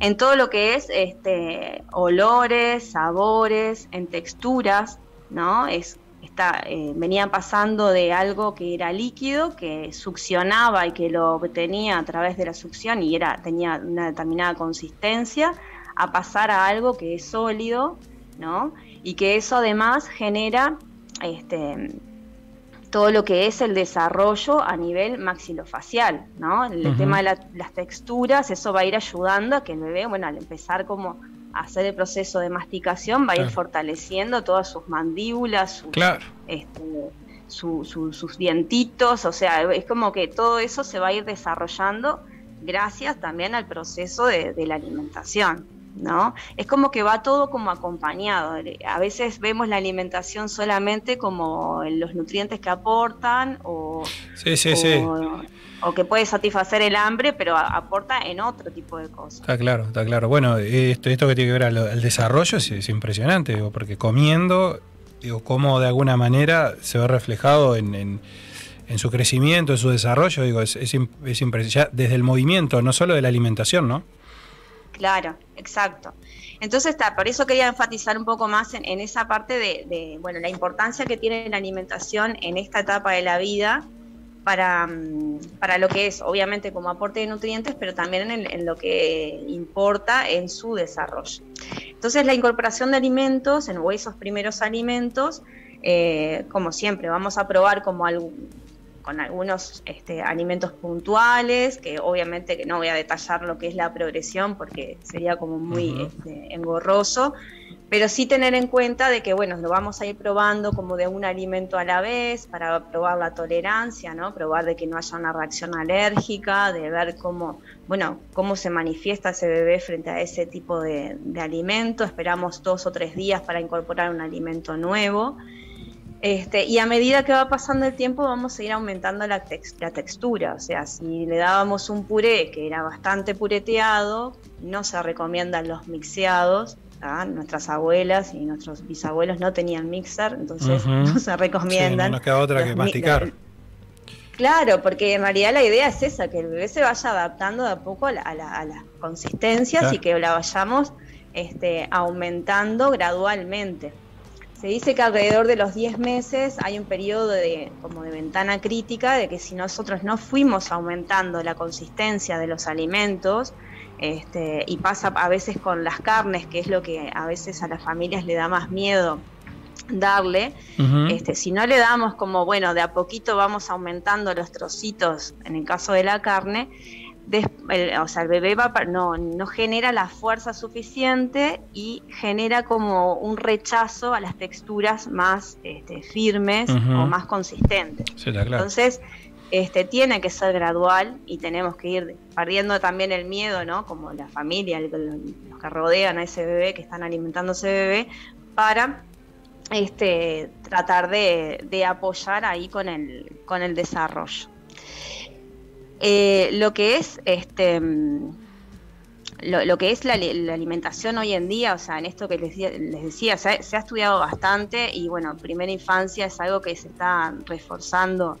en todo lo que es este, olores, sabores, en texturas, ¿no? Es, está, eh, venían pasando de algo que era líquido, que succionaba y que lo obtenía a través de la succión y era, tenía una determinada consistencia, a pasar a algo que es sólido, ¿no? Y que eso además genera este, todo lo que es el desarrollo a nivel maxilofacial, ¿no? El tema de la- las texturas, eso va a ir ayudando a que el bebé, bueno, al empezar como hacer el proceso de masticación, va a ir Claro. fortaleciendo todas sus mandíbulas, sus, Claro. este, su- su- sus dientitos, o sea, es como que todo eso se va a ir desarrollando gracias también al proceso de, de la alimentación. ¿No? Es como que va todo como acompañado. A veces vemos la alimentación solamente como los nutrientes que aportan o, Sí, sí, o, sí. O que puede satisfacer el hambre, pero aporta en otro tipo de cosas. Está claro, está claro. Bueno, esto, esto que tiene que ver al, al desarrollo es, es impresionante, digo, porque comiendo, digo, cómo de alguna manera se ve reflejado en, en- en su crecimiento, en su desarrollo, digo, es, es, es impresionante. Desde el movimiento, no solo de la alimentación, ¿no? Claro, exacto. Entonces está, por eso quería enfatizar un poco más en, en esa parte de, de, bueno, la importancia que tiene la alimentación en esta etapa de la vida para, mm, para lo que es, obviamente, como aporte de nutrientes, pero también en, en lo que importa en su desarrollo. Entonces, la incorporación de alimentos, en o esos primeros alimentos, eh, como siempre, vamos a probar como algo, con algunos este, alimentos puntuales, que obviamente que no voy a detallar lo que es la progresión porque sería como muy este, engorroso, pero sí tener en cuenta de que, bueno, lo vamos a ir probando como de un alimento a la vez para probar la tolerancia, ¿no? Probar de que no haya una reacción alérgica, de ver cómo, bueno, cómo se manifiesta ese bebé frente a ese tipo de, alimento. Esperamos dos o tres días para incorporar un alimento nuevo. Este, y a medida que va pasando el tiempo vamos a ir aumentando la textura. O sea, si le dábamos un puré que era bastante pureteado, no se recomiendan los mixeados. Nuestras abuelas y nuestros bisabuelos no tenían mixer, entonces no se Sí, recomiendan. no nos queda otra que masticar. Claro, porque en realidad la idea es esa, que el bebé se vaya adaptando de a poco a, la- a la- a las consistencias Claro. y que la vayamos este, aumentando gradualmente. Se dice que alrededor de los 10 meses hay un periodo de, como de ventana crítica de que si nosotros no fuimos aumentando la consistencia de los alimentos, este, y pasa a veces con las carnes, que es lo que a veces a las familias le da más miedo darle, este, si no le damos como, bueno, de a poquito vamos aumentando los trocitos, en el caso de la carne, des- el- o sea, el bebé va, no, no genera la fuerza suficiente y genera como un rechazo a las texturas más este, firmes o más consistentes. Sí, claro. Entonces, este, tiene que ser gradual y tenemos que ir perdiendo también el miedo, ¿no? Como la familia, los que rodean a ese bebé, que están alimentando a ese bebé, para este, tratar de, apoyar ahí con el, desarrollo. Eh, lo que es este mm, lo, que es la, li- la alimentación hoy en día, o sea, en esto que les, decía- se ha estudiado bastante y bueno, primera infancia es algo que se está reforzando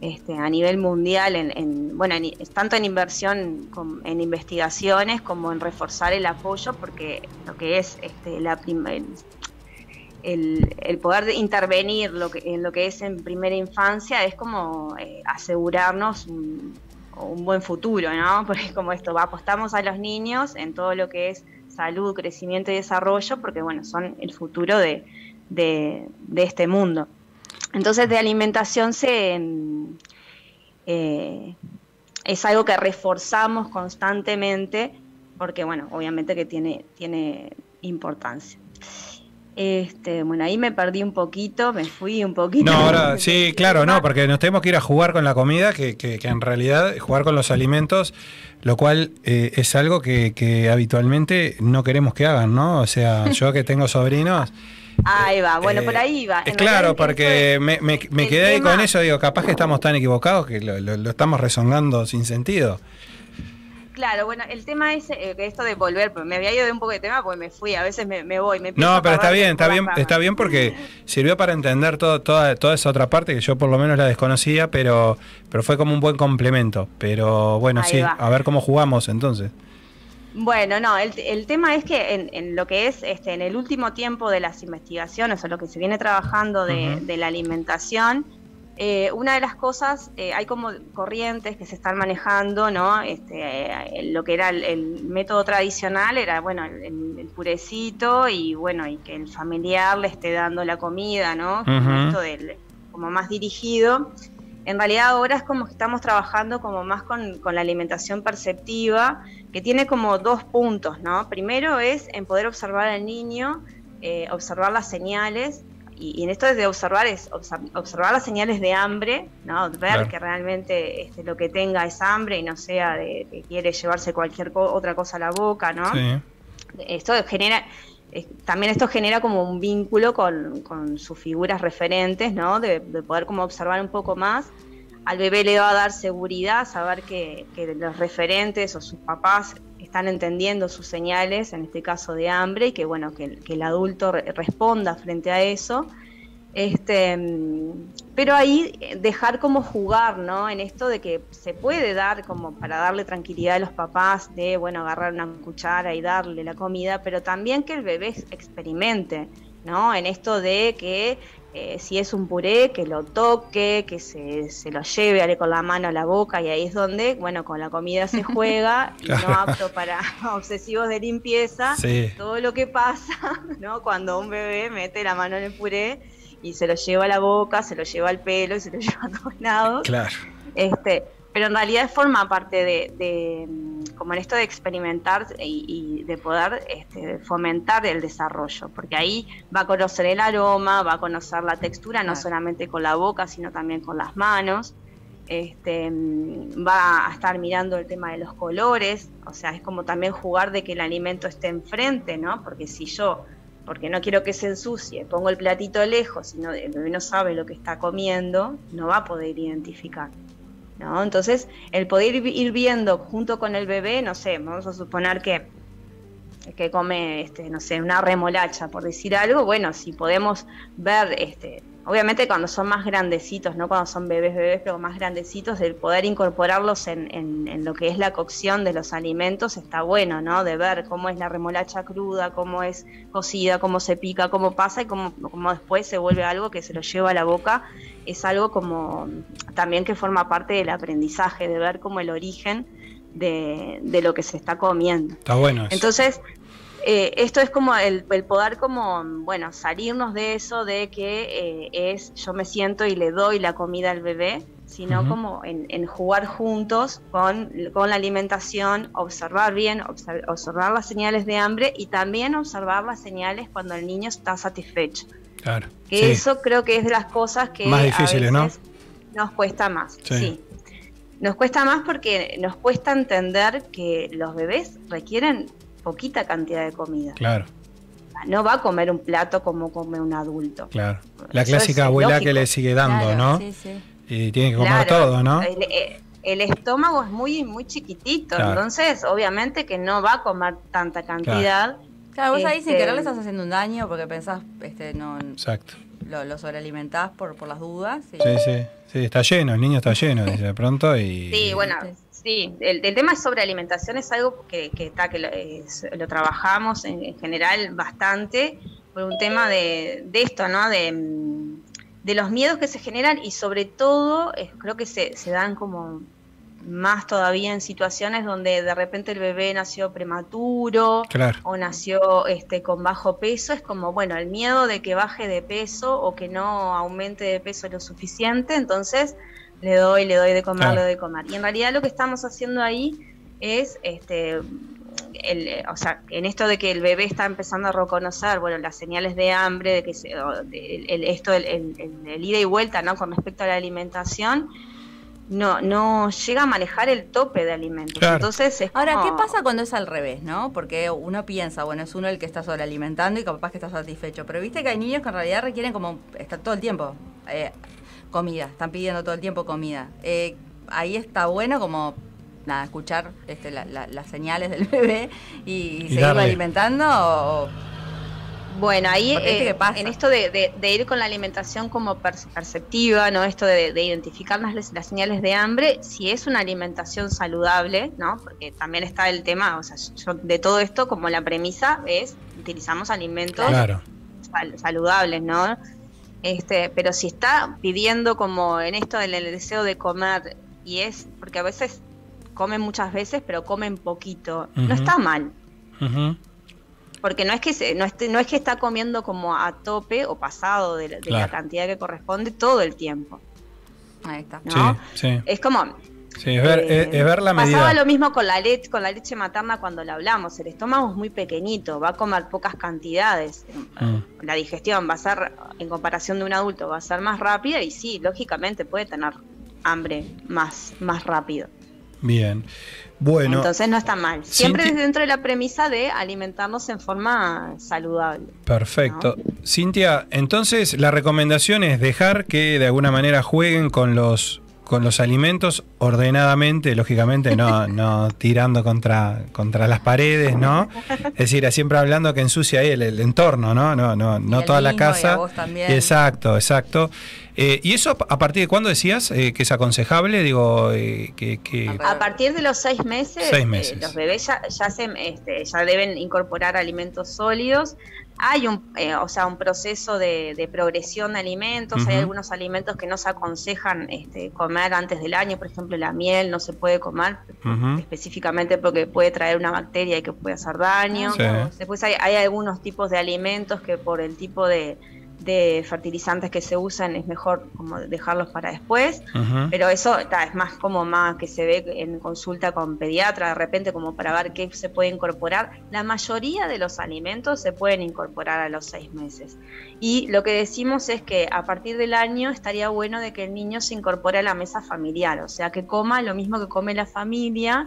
este, a nivel mundial, en, en- bueno, en- tanto en inversión, en investigaciones como en reforzar el apoyo, porque lo que es este, la el, el- poder de intervenir lo que, en lo que es en primera infancia es como eh, asegurarnos un, buen futuro, ¿no? Porque como esto, apostamos a los niños en todo lo que es salud, crecimiento y desarrollo, porque bueno, son el futuro de- de este mundo. Entonces de alimentación se mm, eh, es algo que reforzamos constantemente porque bueno, obviamente que tiene, tiene importancia. Este, bueno, ahí me perdí un poquito, me fui un poquito. No, ahora sí, claro, no, porque nos tenemos que ir a jugar con la comida, que, que- que en realidad jugar con los alimentos, lo cual eh, es algo que, que habitualmente no queremos que hagan, ¿no? O sea, yo que tengo sobrinos, Ahí va, bueno, Eh, por ahí va. es En claro, porque me, me- me quedé ahí con eso, digo, capaz que estamos tan equivocados que lo, lo- lo estamos rezongando sin sentido. Claro, bueno, el tema es eh, esto de volver, me había ido de un poco de tema porque me fui, a veces me, me voy, me No, pero está bien, está bien, está bien porque sirvió para entender todo, toda, toda esa otra parte que yo por lo menos la desconocía, pero, pero fue como un buen complemento. Pero bueno, Ahí sí, va. a ver cómo jugamos entonces. Bueno, no, el, el tema es que en, en lo que es este, en el último tiempo de las investigaciones o lo que se viene trabajando de, la alimentación, eh, una de las cosas, eh, hay como corrientes que se están manejando, ¿no? Este, eh, lo que era el, el método tradicional era, bueno, el, purecito y, bueno, y que el familiar le esté dando la comida, ¿no? Esto del, como más dirigido. En realidad ahora es como que estamos trabajando como más con, con la alimentación perceptiva, que tiene como dos puntos, ¿no? Primero es en poder observar al niño, eh, observar las señales, y, y en esto de observar es obser- observar las señales de hambre, ¿no? Ver Claro. que realmente este, lo que tenga es hambre y no sea de que quiere llevarse cualquier co- otra cosa a la boca, ¿no? Sí. esto genera eh, también esto genera como un vínculo con, con sus figuras referentes, ¿no? De, de poder como observar un poco más. Al bebé le va a dar seguridad, saber que, los referentes o sus papás están entendiendo sus señales, en este caso de hambre, y que bueno, que, el- que el adulto re- responda frente a eso. Este, pero ahí eh, dejar como jugar, ¿no? En esto de que se puede dar como para darle tranquilidad a los papás de, bueno, agarrar una cuchara y darle la comida, pero también que el bebé experimente, ¿no? En esto de que eh, si es un puré, que lo toque, que se, se lo lleve ale con la mano a la boca y ahí es donde, bueno, con la comida se juega y no apto para obsesivos de limpieza, Sí. todo lo que pasa, ¿no? Cuando un bebé mete la mano en el puré y se lo lleva a la boca, se lo lleva al pelo y se lo lleva a todos lados. Claro. Este, pero en realidad forma parte de, de, como en esto de experimentar y, y de poder este, fomentar el desarrollo, porque ahí va a conocer el aroma, va a conocer la textura, no solamente con la boca, sino también con las manos. Este, va a estar mirando el tema de los colores, o sea, es como también jugar de que el alimento esté enfrente, ¿no? Porque si yo, porque no quiero que se ensucie, pongo el platito lejos y no, no sabe lo que está comiendo, no va a poder identificar. ¿No? Entonces, el poder ir- viendo junto con el bebé, no sé, vamos a suponer que, que come, este, no sé, una remolacha, por decir algo, bueno, si podemos ver, este, obviamente cuando son más grandecitos, no cuando son bebés, bebés, pero más grandecitos, el poder incorporarlos en, en- en lo que es la cocción de los alimentos está bueno, ¿no? De ver cómo es la remolacha cruda, cómo es cocida, cómo se pica, cómo pasa y cómo, cómo después se vuelve algo que se lo lleva a la boca es algo como también que forma parte del aprendizaje, de ver como el origen de, de lo que se está comiendo. Está bueno eso. Entonces, eh, esto es como el, el poder como, bueno, salirnos de eso de que eh, es yo me siento y le doy la comida al bebé, sino como en, en jugar juntos con, con la alimentación, observar bien, obser- observar las señales de hambre y también observar las señales cuando el niño está satisfecho. Claro. Que Sí. eso creo que es de las cosas que Más a difíciles, ¿no? nos cuesta más. Sí. Sí. Nos cuesta más porque nos cuesta entender que los bebés requieren poquita cantidad de comida. Claro, No va a comer un plato como come un adulto. claro. La Eso clásica abuela lógico. que le sigue dando, Claro, ¿no? sí, sí. Y tiene que comer Claro, todo, ¿no? El, eh, el estómago es muy, muy chiquitito, Claro. entonces obviamente que no va a comer tanta cantidad. Claro, vos ahí sin Este, querer le estás haciendo un daño porque pensás, este, no, Exacto. lo, lo sobrealimentás por, por las dudas. y- Sí, sí. Sí, está lleno, el niño está lleno, dice de pronto y... Sí, bueno, sí, el, el tema de sobrealimentación es algo que, que, está, que lo, es- lo trabajamos en, en general bastante por un tema de, de esto, ¿no? De, de los miedos que se generan y sobre todo eh, creo que se, se dan como más todavía en situaciones donde de repente el bebé nació prematuro Claro. o nació este con bajo peso, es como, bueno, el miedo de que baje de peso o que no aumente de peso lo suficiente, entonces le doy, le doy de comer, Claro. le doy de comer. Y en realidad lo que estamos haciendo ahí es este el, o sea, en esto de que el bebé está empezando a reconocer, bueno, las señales de hambre, de que se- de- el- el- esto, el, el- el- el ida y vuelta, ¿no? Con respecto a la alimentación, no, no llega a manejar el tope de alimentos. Claro. Entonces, es Ahora, ¿qué pasa cuando es al revés, no? Porque uno piensa, bueno, es uno el que está sobrealimentando y capaz que está satisfecho. Pero viste que hay niños que en realidad requieren como, están todo el tiempo, eh, comida, están pidiendo todo el tiempo comida. Eh, ahí está bueno como, nada, escuchar este, la- la- las señales del bebé y, y seguirlo darle. alimentando o... Bueno, ahí eh, en esto de, de- de ir con la alimentación como per- perceptiva, ¿no? Esto de, de identificar las, las señales de hambre, si es una alimentación saludable, ¿no? Porque también está el tema, o sea, yo de todo esto como la premisa es utilizamos alimentos Claro. sal- saludables, ¿no? Este, pero si está pidiendo como en esto del el deseo de comer y es porque a veces comen muchas veces, pero comen poquito, no está mal. Porque no es que se- no, esté- no es que está comiendo como a tope o pasado de, la- de la cantidad que corresponde todo el tiempo. Ahí está. ¿no? Sí, sí. Es como Sí, es ver, eh, es- es ver la pasaba medida. lo mismo con la leche, con la leche materna cuando la hablamos. El estómago es muy pequeñito, va a comer pocas cantidades. Mm. La digestión va a ser, en comparación de un adulto, va a ser más rápida y sí, lógicamente puede tener hambre más, más rápido. Bien. Bueno, Entonces no está mal. Siempre Cinti- dentro de la premisa de alimentarnos en forma saludable. perfecto. Cintia, entonces la recomendación es dejar que de alguna manera jueguen con los con los alimentos ordenadamente, lógicamente, no, no tirando contra, contra las paredes, ¿no? Es decir, siempre hablando que ensucia ahí el, el entorno, ¿no? No, no, no toda la y casa. también. Exacto, exacto. Eh, ¿Y eso a partir de cuándo decías eh, que es aconsejable? Digo, eh, que, que- A partir de los seis meses, Seis eh, meses. los bebés ya, ya, se, este, ya deben incorporar alimentos sólidos. Hay un, eh, o sea, un proceso de, de progresión de alimentos. Hay algunos alimentos que no se aconsejan este, comer antes del año. Por ejemplo, la miel no se puede comer específicamente porque puede traer una bacteria y que puede hacer daño. Sí. Después hay, hay algunos tipos de alimentos que por el tipo de, de fertilizantes que se usan es mejor como dejarlos para después. Pero eso ta, es más como más que se ve en consulta con pediatra, de repente como para ver qué se puede incorporar. La mayoría de los alimentos se pueden incorporar a los seis meses. Y lo que decimos es que a partir del año estaría bueno de que el niño se incorpore a la mesa familiar, o sea, que coma lo mismo que come la familia,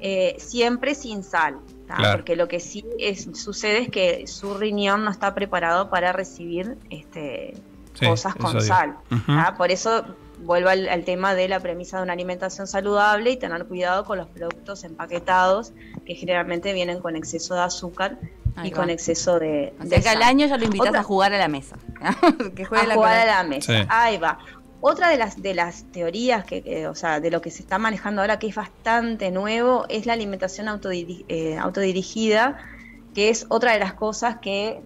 eh, siempre sin sal. ¿Tá? Claro. Porque lo que sí es, sucede es que su riñón no está preparado para recibir este, Sí, cosas con digo. sal. ¿tá? Por eso vuelvo al, al tema de la premisa de una alimentación saludable y tener cuidado con los productos empaquetados que generalmente vienen con exceso de azúcar Ahí y va. con exceso de, O de sea que al año ya lo invitas Otra- a jugar a la mesa. que juegue a la jugar a la mesa. Sí. Ahí va. Otra de las de las teorías que, que, o sea, de lo que se está manejando ahora que es bastante nuevo es la alimentación autodiri- eh, autodirigida, que es otra de las cosas que,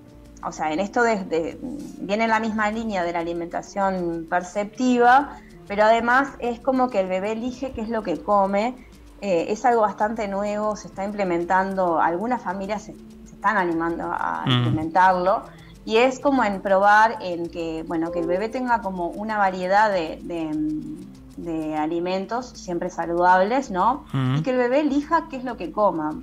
o sea, en esto de, de- viene en la misma línea de la alimentación perceptiva, pero además es como que el bebé elige qué es lo que come. Eh, es algo bastante nuevo, se está implementando, algunas familias se, se están animando a Mm. implementarlo y es como en probar en que bueno que el bebé tenga como una variedad de, de- de alimentos siempre saludables no Mm. y que el bebé elija qué es lo que coma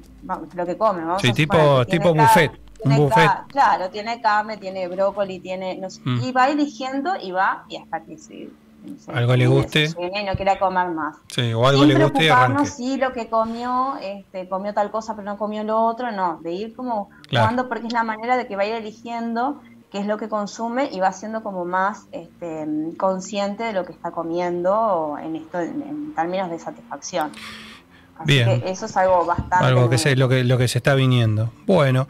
lo que come vamos Sí, a tipo- tipo buffet, un tiene ca- buffet. claro tiene carne tiene brócoli tiene no sé, Mm. y va eligiendo y va y hasta que se, Algo le guste. y no quiera comer más Sí, o algo sin le guste y si lo que comió, este, comió tal cosa pero no comió lo otro, no, de ir como Claro. jugando porque es la manera de que va a ir eligiendo qué es lo que consume y va siendo como más este, consciente de lo que está comiendo en esto en, en términos de satisfacción. Así Bien. que eso es algo bastante Algo que se, lo que lo que se está viniendo. Bueno.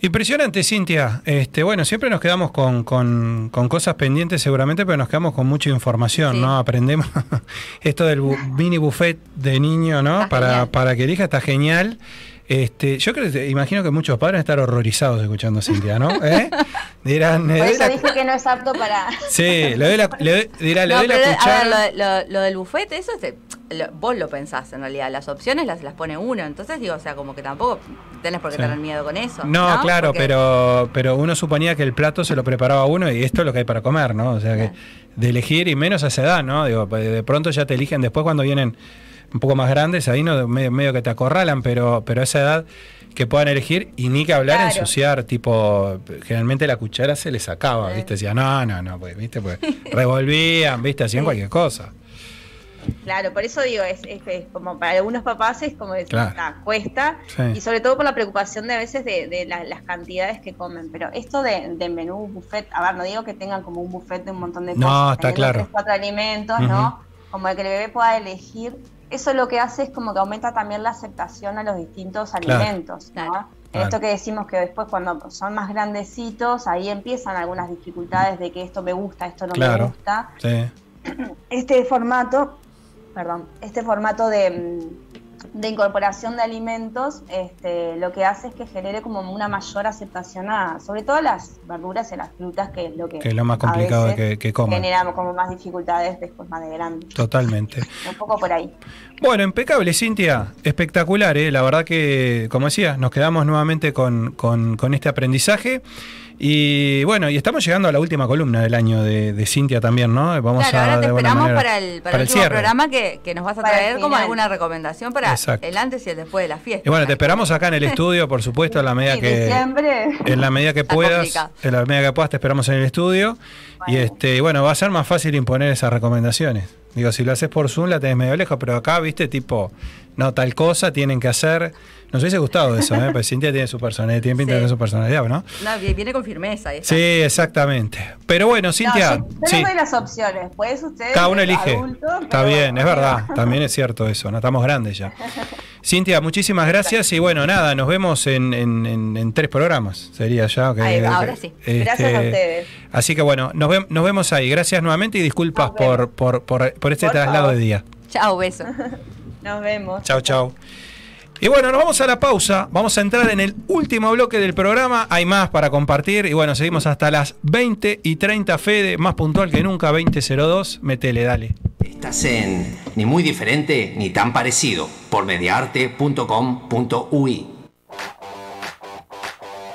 Impresionante, Cintia. Este, bueno, siempre nos quedamos con, con- con cosas pendientes seguramente, pero nos quedamos con mucha información, Sí. ¿no? Aprendemos esto del bu- mini buffet de niño, ¿no? Está Para, genial. para que elija, está genial. Este, yo creo que imagino que muchos padres van a estar horrorizados escuchando a Cintia, ¿no? ¿Eh? Dirán, Por eso la- dije que no es apto para... sí, le doy la, le doy- dirá, le No, doy la pero, a ver, cuchara. lo, de- lo- lo del buffet, eso es de- lo- vos lo pensás en realidad. Las opciones las, las pone uno. Entonces digo, o sea, como que tampoco tenés por qué Sí. tener miedo con eso. No, claro, Porque- pero, pero uno suponía que el plato se lo preparaba uno y esto es lo que hay para comer, ¿no? O sea que de elegir y menos a esa edad, ¿no? Digo, pues, de pronto ya te eligen después cuando vienen un poco más grandes, ahí no medio, medio que te acorralan, pero, pero a esa edad que puedan elegir y ni que hablar Claro. ensuciar, tipo, generalmente la cuchara se les sacaba, ¿viste? Decían, no, no, no, pues, ¿viste? Pues revolvían, ¿viste? Hacían cualquier cosa. Claro, por eso digo, es, es- es como para algunos papás es como decir, Claro. "Ah, cuesta, Sí. y sobre todo por la preocupación de a veces de, de la- las cantidades que comen. Pero esto de, de menú, buffet, a ver, no digo que tengan como un buffet de un montón de No, cosas, está teniendo claro. tres, cuatro alimentos, ¿no? Como que el bebé pueda elegir. Eso lo que hace es como que aumenta también la aceptación a los distintos Claro. alimentos, ¿no? Claro. Esto que decimos que después cuando son más grandecitos, ahí empiezan algunas dificultades de que esto me gusta, esto no me gusta Sí. este formato, perdón, este formato de, mm, de incorporación de alimentos, este, lo que hace es que genere como una mayor aceptación a, sobre todo a las verduras y a las frutas, que es lo que, Que es lo más complicado veces que, que coman. genera como más dificultades después más de grandes. Totalmente. Un poco por ahí. Bueno, impecable, Cintia. Espectacular, ¿eh? La verdad que, como decía, nos quedamos nuevamente con, con- con este aprendizaje. Y bueno, y estamos llegando a la última columna del año de, de Cintia también, ¿no? Vamos claro, a, ahora te esperamos manera- para el, para el último cierre. programa que, que nos vas a Para traer como alguna recomendación para Exacto. el antes y el después de la fiesta. Y bueno, te esperamos acá en el estudio, por supuesto, en la medida Sí, que diciembre. en la medida que puedas, en la medida que puedas te esperamos en el estudio. Y Bueno. este, y bueno, va a ser más fácil imponer esas recomendaciones. Digo, si lo haces por Zoom la tenés medio lejos, pero acá, viste, tipo, no, tal cosa tienen que hacer. Nos hubiese gustado eso, ¿eh? Pues Cintia tiene su personalidad, tiene pinta de Sí. tener su personalidad, ¿no? No, vi- viene con firmeza. esa. Sí, exactamente. Pero bueno, Cintia, no, yo, yo sí, les doy las opciones, pues ustedes. cada uno elige. adultos, Está bien, bueno, es verdad, también es cierto eso, no estamos grandes ya. Cintia, muchísimas gracias y bueno, nada, nos vemos en, en- en- en tres programas, sería ya. que- Ahí va, ahora sí. Gracias a ustedes. Así que bueno, nos, ve- nos vemos ahí. Gracias nuevamente y disculpas por, por, por, por este Por traslado favor. de día. Chao, beso. Nos vemos. Chau, chau. Y bueno, nos vamos a la pausa. Vamos a entrar en el último bloque del programa. Hay más para compartir. Y bueno, seguimos hasta las 20 y 30. Fede, más puntual que nunca, 2002. Metele, dale. Estás en Ni muy diferente ni tan parecido por mediarte.com.ui.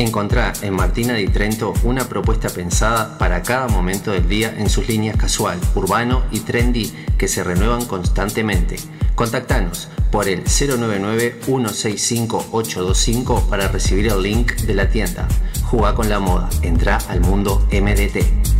Encontrá en Martina di Trento una propuesta pensada para cada momento del día en sus líneas casual, urbano y trendy que se renuevan constantemente. Contactanos por el 099-165-825 para recibir el link de la tienda. Jugá con la moda, entra al mundo MDT.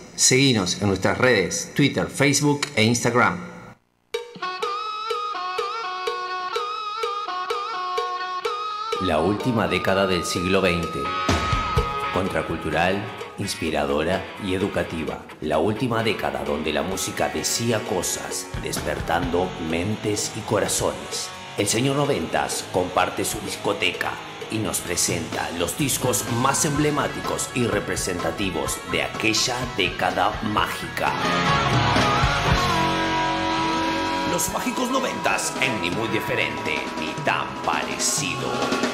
Seguinos en nuestras redes, Twitter, Facebook e Instagram. La última década del siglo XX. Contracultural, inspiradora y educativa. La última década donde la música decía cosas, despertando mentes y corazones. El señor Noventas comparte su discoteca y nos presenta los discos más emblemáticos y representativos de aquella década mágica. Los mágicos noventas en ni muy diferente ni tan parecido.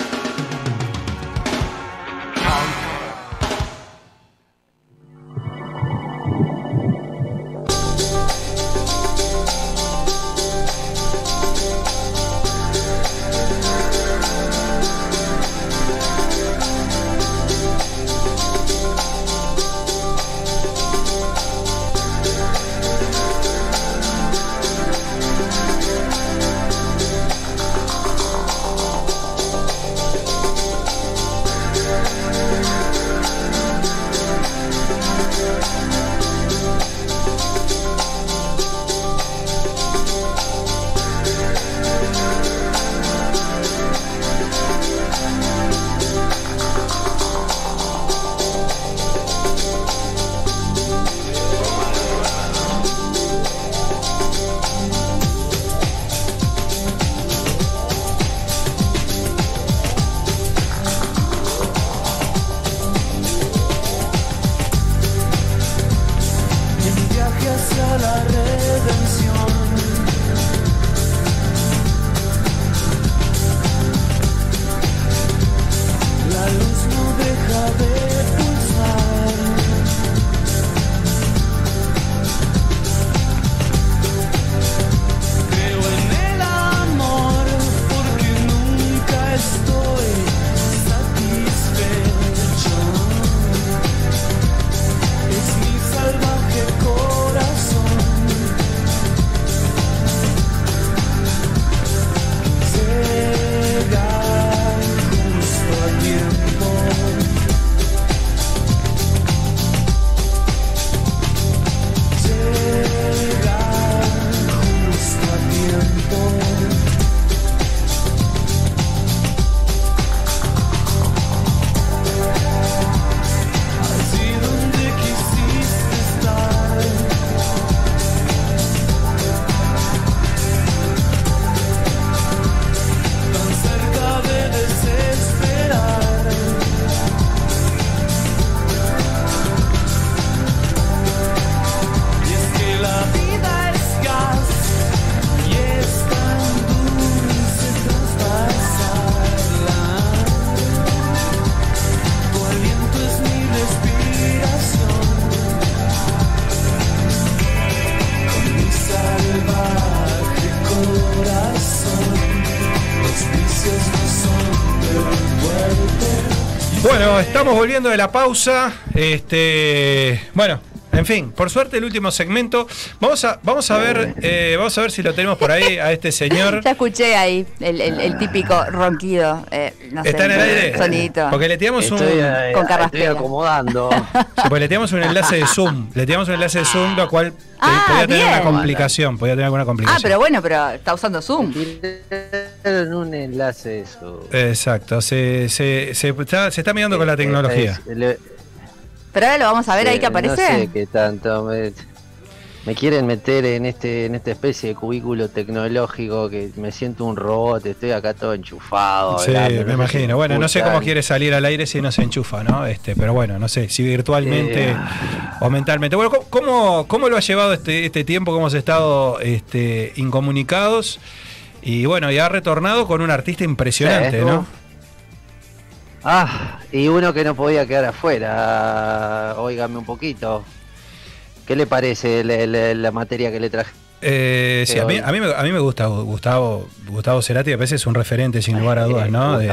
Estamos volviendo de la pausa. Este, bueno, en fin, por suerte el último segmento. Vamos a, vamos a ver, eh, vamos a ver si lo tenemos por ahí a este señor. Ya escuché ahí el, el- el típico ronquido. eh, no sé, ¿Está en el aire? Sonidito. Porque le tiramos un. Estoy, eh, Con estoy acomodando. Sí, porque le tiramos un enlace de Zoom. Le tiramos un enlace de Zoom, lo cual te- Ah, podía tener bien. una complicación. Podía tener alguna Ah, complicación. pero bueno, pero está usando Zoom. En un enlace eso. Exacto, se, se, se está, se está mirando con la tecnología. Es- le- Pero ahora lo vamos a ver ahí que aparece. No sé qué tanto. Me, me quieren meter en este en esta especie de cubículo tecnológico que me siento un robot, estoy acá todo enchufado. Sí, hablando, me no imagino. Bueno, no sé cómo quiere salir al aire si no se enchufa, ¿no? Este, pero bueno, no sé, si virtualmente Eh. o mentalmente. Bueno, ¿cómo- ¿cómo, lo ha llevado este, este tiempo? ¿Cómo hemos estado este, incomunicados? Y bueno, y ha retornado con un artista impresionante, Sí, ¿no? Ah, y uno que no podía quedar afuera. Óigame un poquito. ¿Qué le parece la, la- la materia que le traje? Eh, sí, a mí, a, mí me, a mí me gusta Gustavo, Gustavo Cerati, a veces es un referente sin lugar a dudas, ¿no? De,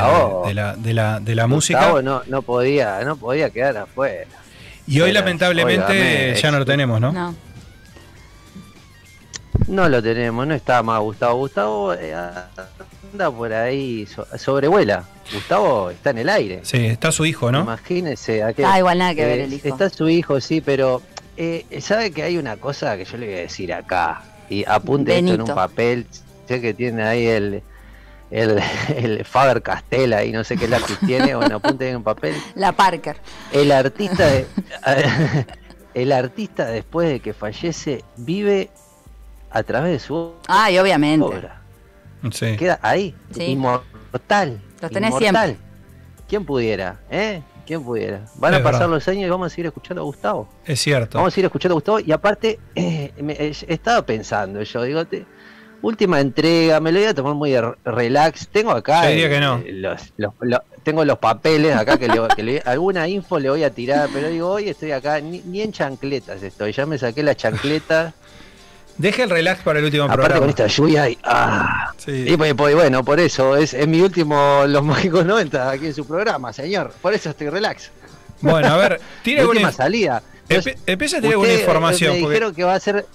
la, de la, de la música. Gustavo no, no podía, no podía quedar afuera. Y hoy lamentablemente óigame, ya no lo ex- tenemos, ¿no? No. No lo tenemos, no está más Gustavo. Gustavo eh, anda por ahí, so- sobrevuela. Gustavo está en el aire. Sí, está su hijo, ¿no? Imagínese. aquel- Ah, igual nada que ver eh, el hijo. Está su hijo, sí, pero eh, sabe que hay una cosa que yo le voy a decir acá. Y apunte esto en Benito. un papel. Sé que tiene ahí el, el, el Faber Castell ahí, no sé qué lápiz tiene, bueno, apunten en un papel. La Parker. El artista, de- el artista después de que fallece vive a través de su Ay, obviamente. obra. Sí. Queda ahí, Sí. inmortal. Los tenés inmortal. siempre. ¿Quién pudiera? ¿Eh? ¿Quién pudiera? Van Es a pasar verdad. los años y vamos a seguir escuchando a Gustavo. Es cierto. Vamos a ir escuchando a Gustavo y aparte eh, me- eh, estaba pensando yo, digo, te- última entrega, me lo voy a tomar muy de relax. Tengo acá Yo diría eh, que no. los, los- lo- tengo los papeles acá que, le- que le- alguna info le voy a tirar, pero digo, hoy estoy acá, ni, ni en chancletas estoy, ya me saqué la chancleta, Deja el relax para el último aparte programa. con esta lluvia y, ah, Sí. y pues, pues, bueno, por eso, es, es mi último Los Mágicos 90 aquí en su programa, señor, por eso estoy relax. Bueno, a ver, Mi alguna última salida. Empieza a tirar alguna información. Me porque- dijeron que va a ser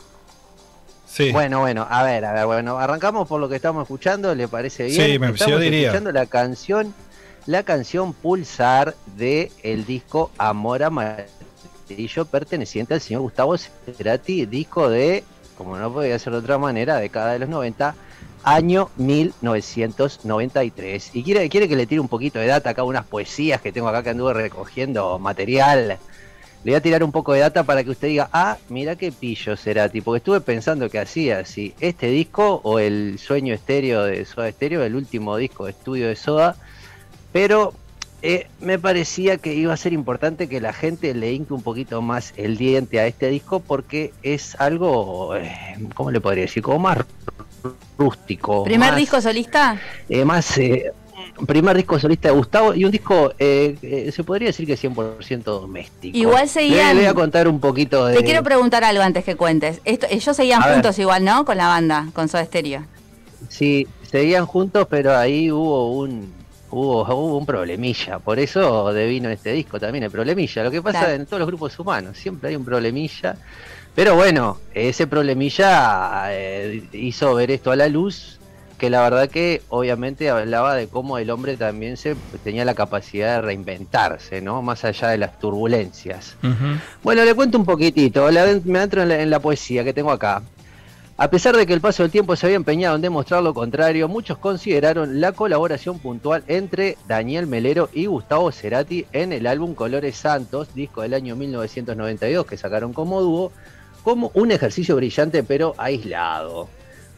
Sí. Bueno, bueno, a ver, a ver, bueno, arrancamos por lo que estamos escuchando, ¿le parece bien? Sí, me- estamos yo diría. escuchando la canción, la canción Pulsar de el disco Amor Amarillo perteneciente al señor Gustavo Cerati, disco de, como no podía ser de otra manera, década de los 90, año 1993. Y quiere, quiere que le tire un poquito de data acá, unas poesías que tengo acá que anduve recogiendo material. Le voy a tirar un poco de data para que usted diga, ah, mira qué pillo Cerati, porque estuve pensando que hacía, si este disco o el sueño estéreo de Soda Estéreo, el último disco de estudio de Soda, pero eh, me parecía que iba a ser importante que la gente le inque un poquito más el diente a este disco porque es algo, eh, ¿cómo le podría decir? Como más rústico. ¿Primer más- disco solista? eh, más eh, primer disco solista de Gustavo y un disco, eh, se podría decir que 100% doméstico. Igual seguían- Le, voy a contar un poquito de... Te quiero preguntar algo antes que cuentes. Esto, ellos seguían A ver. juntos igual, ¿no? Con la banda, con Soda Stereo. Sí, seguían juntos, pero ahí hubo un hubo, hubo un problemilla. Por eso devino este disco también, el problemilla. Lo que pasa Claro. en todos los grupos humanos, siempre hay un problemilla. Pero bueno, ese problemilla eh, hizo ver esto a la luz, que la verdad que obviamente hablaba de cómo el hombre también se tenía la capacidad de reinventarse, ¿no? Más allá de las turbulencias. Bueno, le cuento un poquitito, le- me entro en la, en la poesía que tengo acá. A pesar de que el paso del tiempo se había empeñado en demostrar lo contrario, muchos consideraron la colaboración puntual entre Daniel Melero y Gustavo Cerati en el álbum Colores Santos, disco del año 1992 que sacaron como dúo, como un ejercicio brillante pero aislado.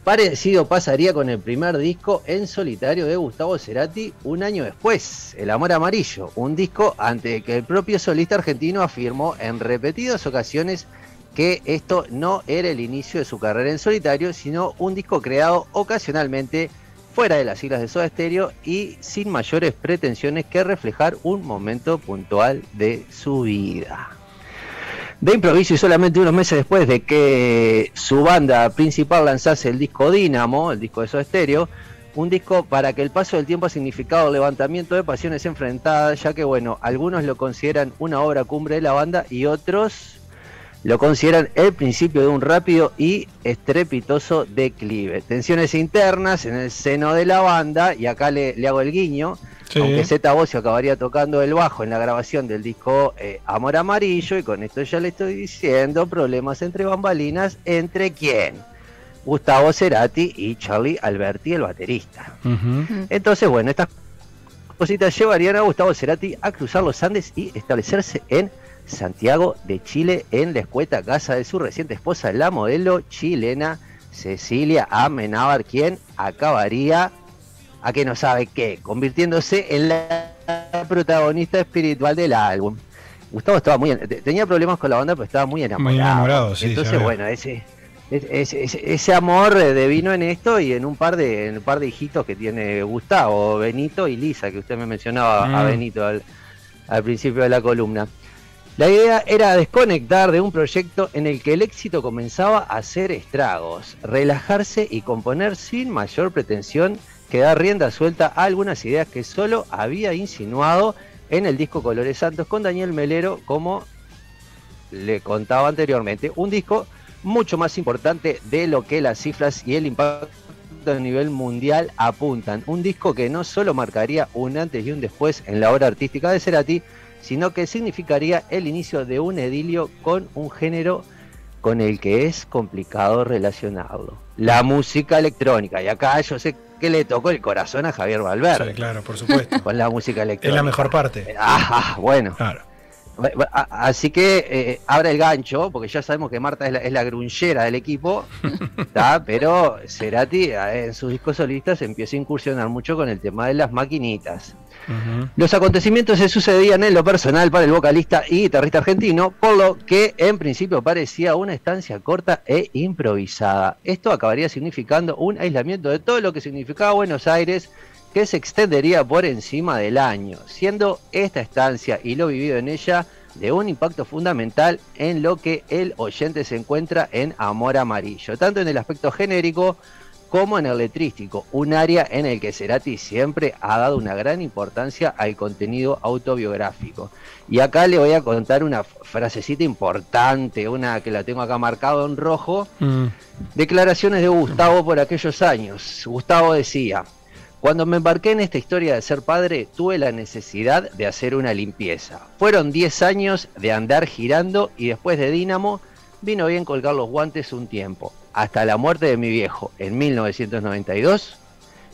Parecido pasaría con el primer disco en solitario de Gustavo Cerati un año después, El Amor Amarillo, un disco ante que el propio solista argentino afirmó en repetidas ocasiones que esto no era el inicio de su carrera en solitario, sino un disco creado ocasionalmente fuera de las siglas de Soda Stereo y sin mayores pretensiones que reflejar un momento puntual de su vida. De improviso y solamente unos meses después de que su banda principal lanzase el disco Dínamo, el disco de Soda Stereo, un disco para que el paso del tiempo ha significado levantamiento de pasiones enfrentadas, ya que bueno, algunos lo consideran una obra cumbre de la banda y otros lo consideran el principio de un rápido y estrepitoso declive. Tensiones internas en el seno de la banda, y acá le, le hago el guiño, Sí. aunque Zeta Bosio acabaría tocando el bajo en la grabación del disco eh, Amor Amarillo, y con esto ya le estoy diciendo, problemas entre bambalinas, ¿entre quién? Gustavo Cerati y Charlie Alberti, el baterista. Entonces, bueno, estas cositas llevarían a Gustavo Cerati a cruzar los Andes y establecerse en Santiago de Chile, en la escueta casa de su reciente esposa, la modelo chilena Cecilia Amenábar, quien acabaría, a que no sabe qué, convirtiéndose en la protagonista espiritual del álbum. Gustavo estaba muy, te- tenía problemas con la banda, pero estaba muy enamorado. Muy enamorado, sí, Entonces, bueno, ese, ese, ese- ese amor devino en esto y en un par de en un par de hijitos que tiene Gustavo, Benito y Lisa, que usted me mencionaba a Mm. Benito al, al principio de la columna. La idea era desconectar de un proyecto en el que el éxito comenzaba a hacer estragos, relajarse y componer sin mayor pretensión que dar rienda suelta a algunas ideas que solo había insinuado en el disco Colores Santos con Daniel Melero como le contaba anteriormente, un disco mucho más importante de lo que las cifras y el impacto a nivel mundial apuntan. Un disco que no solo marcaría un antes y un después en la obra artística de Cerati, sino que significaría el inicio de un edilio con un género con el que es complicado relacionarlo. La música electrónica. Y acá yo sé que le tocó el corazón a Javier Valverde. Sí, claro, por supuesto. Con la música electrónica. Es la mejor parte. Ah, bueno. Claro. Así que eh, abre el gancho, porque ya sabemos que Marta es la, es la grunchera del equipo, ¿tá? pero Cerati eh, en sus discos solistas empieza a incursionar mucho con el tema de las maquinitas. Los acontecimientos se sucedían en lo personal para el vocalista y guitarrista argentino, por lo que en principio parecía una estancia corta e improvisada. Esto acabaría significando un aislamiento de todo lo que significaba Buenos Aires, que se extendería por encima del año, siendo esta estancia y lo vivido en ella de un impacto fundamental en lo que el oyente se encuentra en Amor Amarillo, tanto en el aspecto genérico como en el letrístico, un área en el que Cerati siempre ha dado una gran importancia al contenido autobiográfico. Y acá le voy a contar una frasecita importante, una que la tengo acá marcado en rojo, Mm. Declaraciones de Gustavo por aquellos años. Gustavo decía, cuando me embarqué en esta historia de ser padre, tuve la necesidad de hacer una limpieza. Fueron 10 años de andar girando y después de Dínamo vino bien colgar los guantes un tiempo. Hasta la muerte de mi viejo en 1992,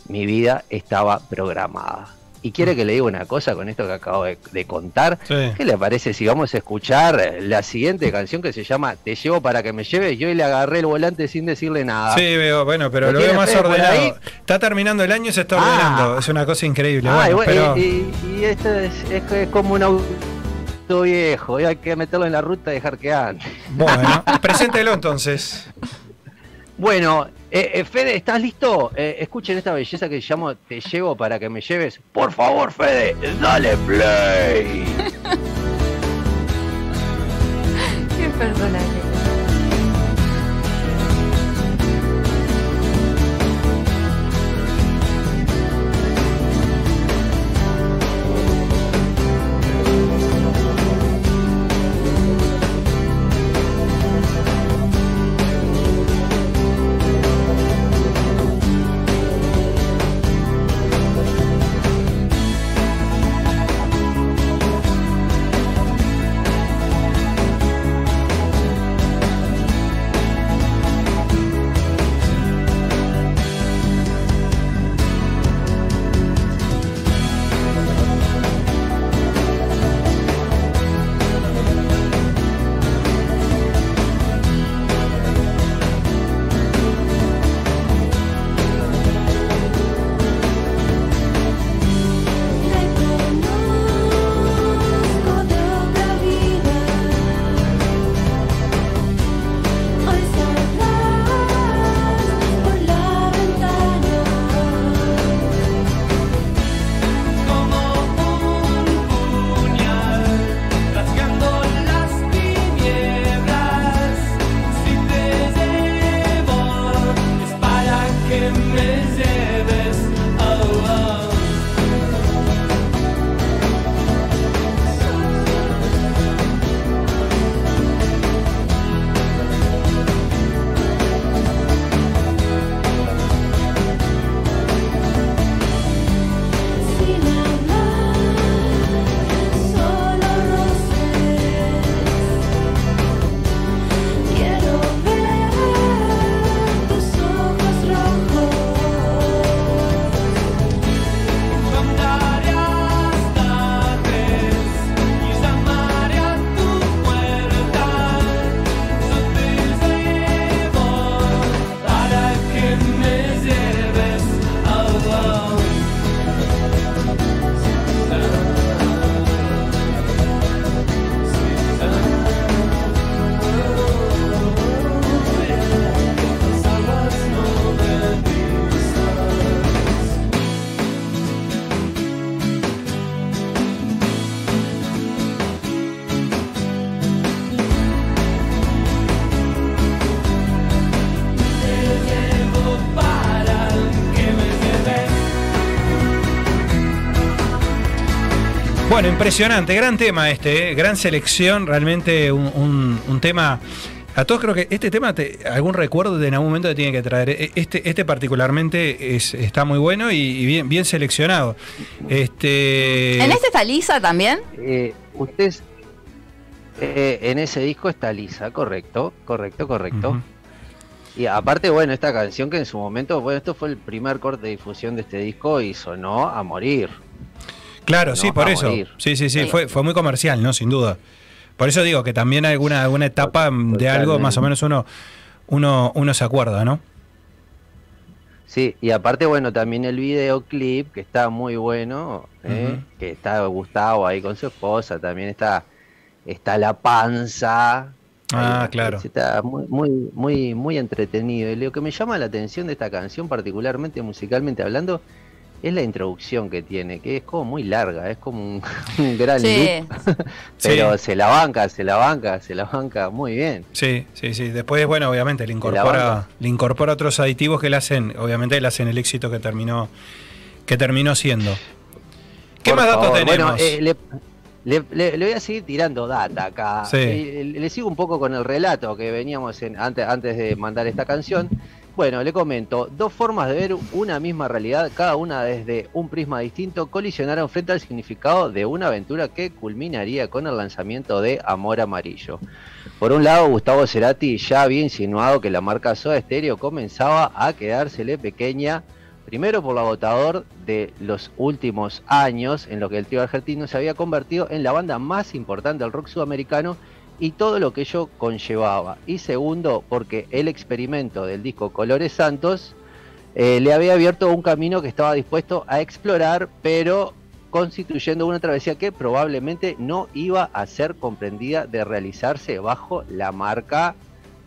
mi vida estaba programada. Y quiere que le diga una cosa con esto que acabo de, de contar. Sí. ¿Qué le parece si vamos a escuchar la siguiente canción que se llama Te llevo para que me lleves? Yo hoy le agarré el volante sin decirle nada. Sí, veo, bueno, pero ¿Lo veo más ordenado. Está terminando el año y se está Ah. ordenando. Es una cosa increíble. Ah, y, bueno, bueno, pero... y- y- y esto es, es que es como un auto viejo, y hay que meterlo en la ruta y dejar que ande. Bueno, preséntelo entonces. Bueno, eh, eh, Fede, ¿estás listo? Eh, escuchen esta belleza que llamo Te llevo para que me lleves. Por favor, Fede, dale play. Qué personaje. Impresionante, gran tema este, ¿eh? gran selección, realmente un, un- un tema. A todos creo que este tema, te- algún recuerdo de en algún momento te tiene que traer. E- Este, este particularmente es, está muy bueno y, y bien, bien seleccionado. Este, ¿En este está Lisa también? Eh, ustedes, eh, en ese disco está Lisa, correcto, correcto, correcto. Y aparte, bueno, esta canción que en su momento, bueno, esto fue el primer corte de difusión de este disco y sonó a morir. Claro, sí, por eso. morir. Sí, sí, sí, Sí. Fue, fue muy comercial, ¿no? Sin duda. Por eso digo que también hay alguna, alguna etapa de algo más o menos uno, uno, uno se acuerda, ¿no? Sí, y aparte, bueno, también el videoclip, que está muy bueno, ¿eh? Que está Gustavo ahí con su esposa, también está, está la panza. Ah, Ahí, claro. Está muy, muy, muy, muy entretenido. Y lo que me llama la atención de esta canción, particularmente musicalmente hablando, es la introducción que tiene, que es como muy larga, es como un, un gran Sí, loop, pero Sí. se la banca, se la banca, se la banca muy bien. Sí, sí, sí. Después, bueno, obviamente le incorpora, le incorpora otros aditivos que le hacen, obviamente le hacen el éxito que terminó, que terminó siendo. ¿Qué Por más datos tenemos? Bueno, eh, le, le- le- le voy a seguir tirando data acá. Sí. Eh, le, le sigo un poco con el relato que veníamos en, antes, antes de mandar esta canción. Bueno, le comento, dos formas de ver una misma realidad, cada una desde un prisma distinto, colisionaron frente al significado de una aventura que culminaría con el lanzamiento de Amor Amarillo. Por un lado, Gustavo Cerati ya había insinuado que la marca Soda Stereo comenzaba a quedársele pequeña Primero por lo agotador de los últimos años, en lo que el trío argentino se había convertido en la banda más importante del rock sudamericano y todo lo que ello conllevaba. Y segundo, porque el experimento del disco Colores Santos eh, le había abierto un camino que estaba dispuesto a explorar, pero constituyendo una travesía que probablemente no iba a ser comprendida de realizarse bajo la marca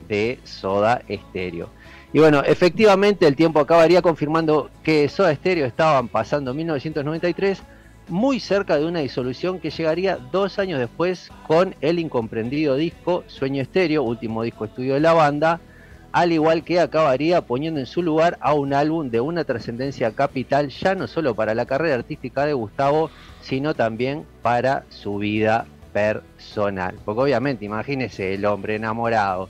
de Soda Stereo. Y bueno, efectivamente el tiempo acabaría confirmando que Soda Stereo estaban pasando 1993 muy cerca de una disolución que llegaría dos años después con el incomprendido disco Sueño Estéreo, último disco estudio de la banda, al igual que acabaría poniendo en su lugar a un álbum de una trascendencia capital ya no solo para la carrera artística de Gustavo, sino también para su vida personal. Porque obviamente, imagínese el hombre enamorado.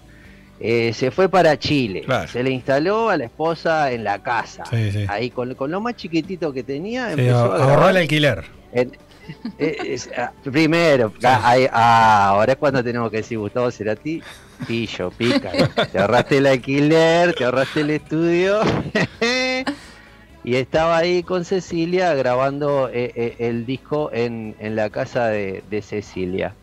Eh, se fue para Chile, Claro. se le instaló a la esposa en la casa, Sí, sí. ahí con, con lo más chiquitito que tenía, Sí, empezó a ahorró el alquiler. en- eh, ah, primero, ah, ah, ahora es cuando tenemos que decir Gustavo Cerati, pillo, pícaro. Te ahorraste el alquiler, te ahorraste el estudio. y estaba ahí con Cecilia grabando eh, eh, el disco en, en la casa de, de Cecilia.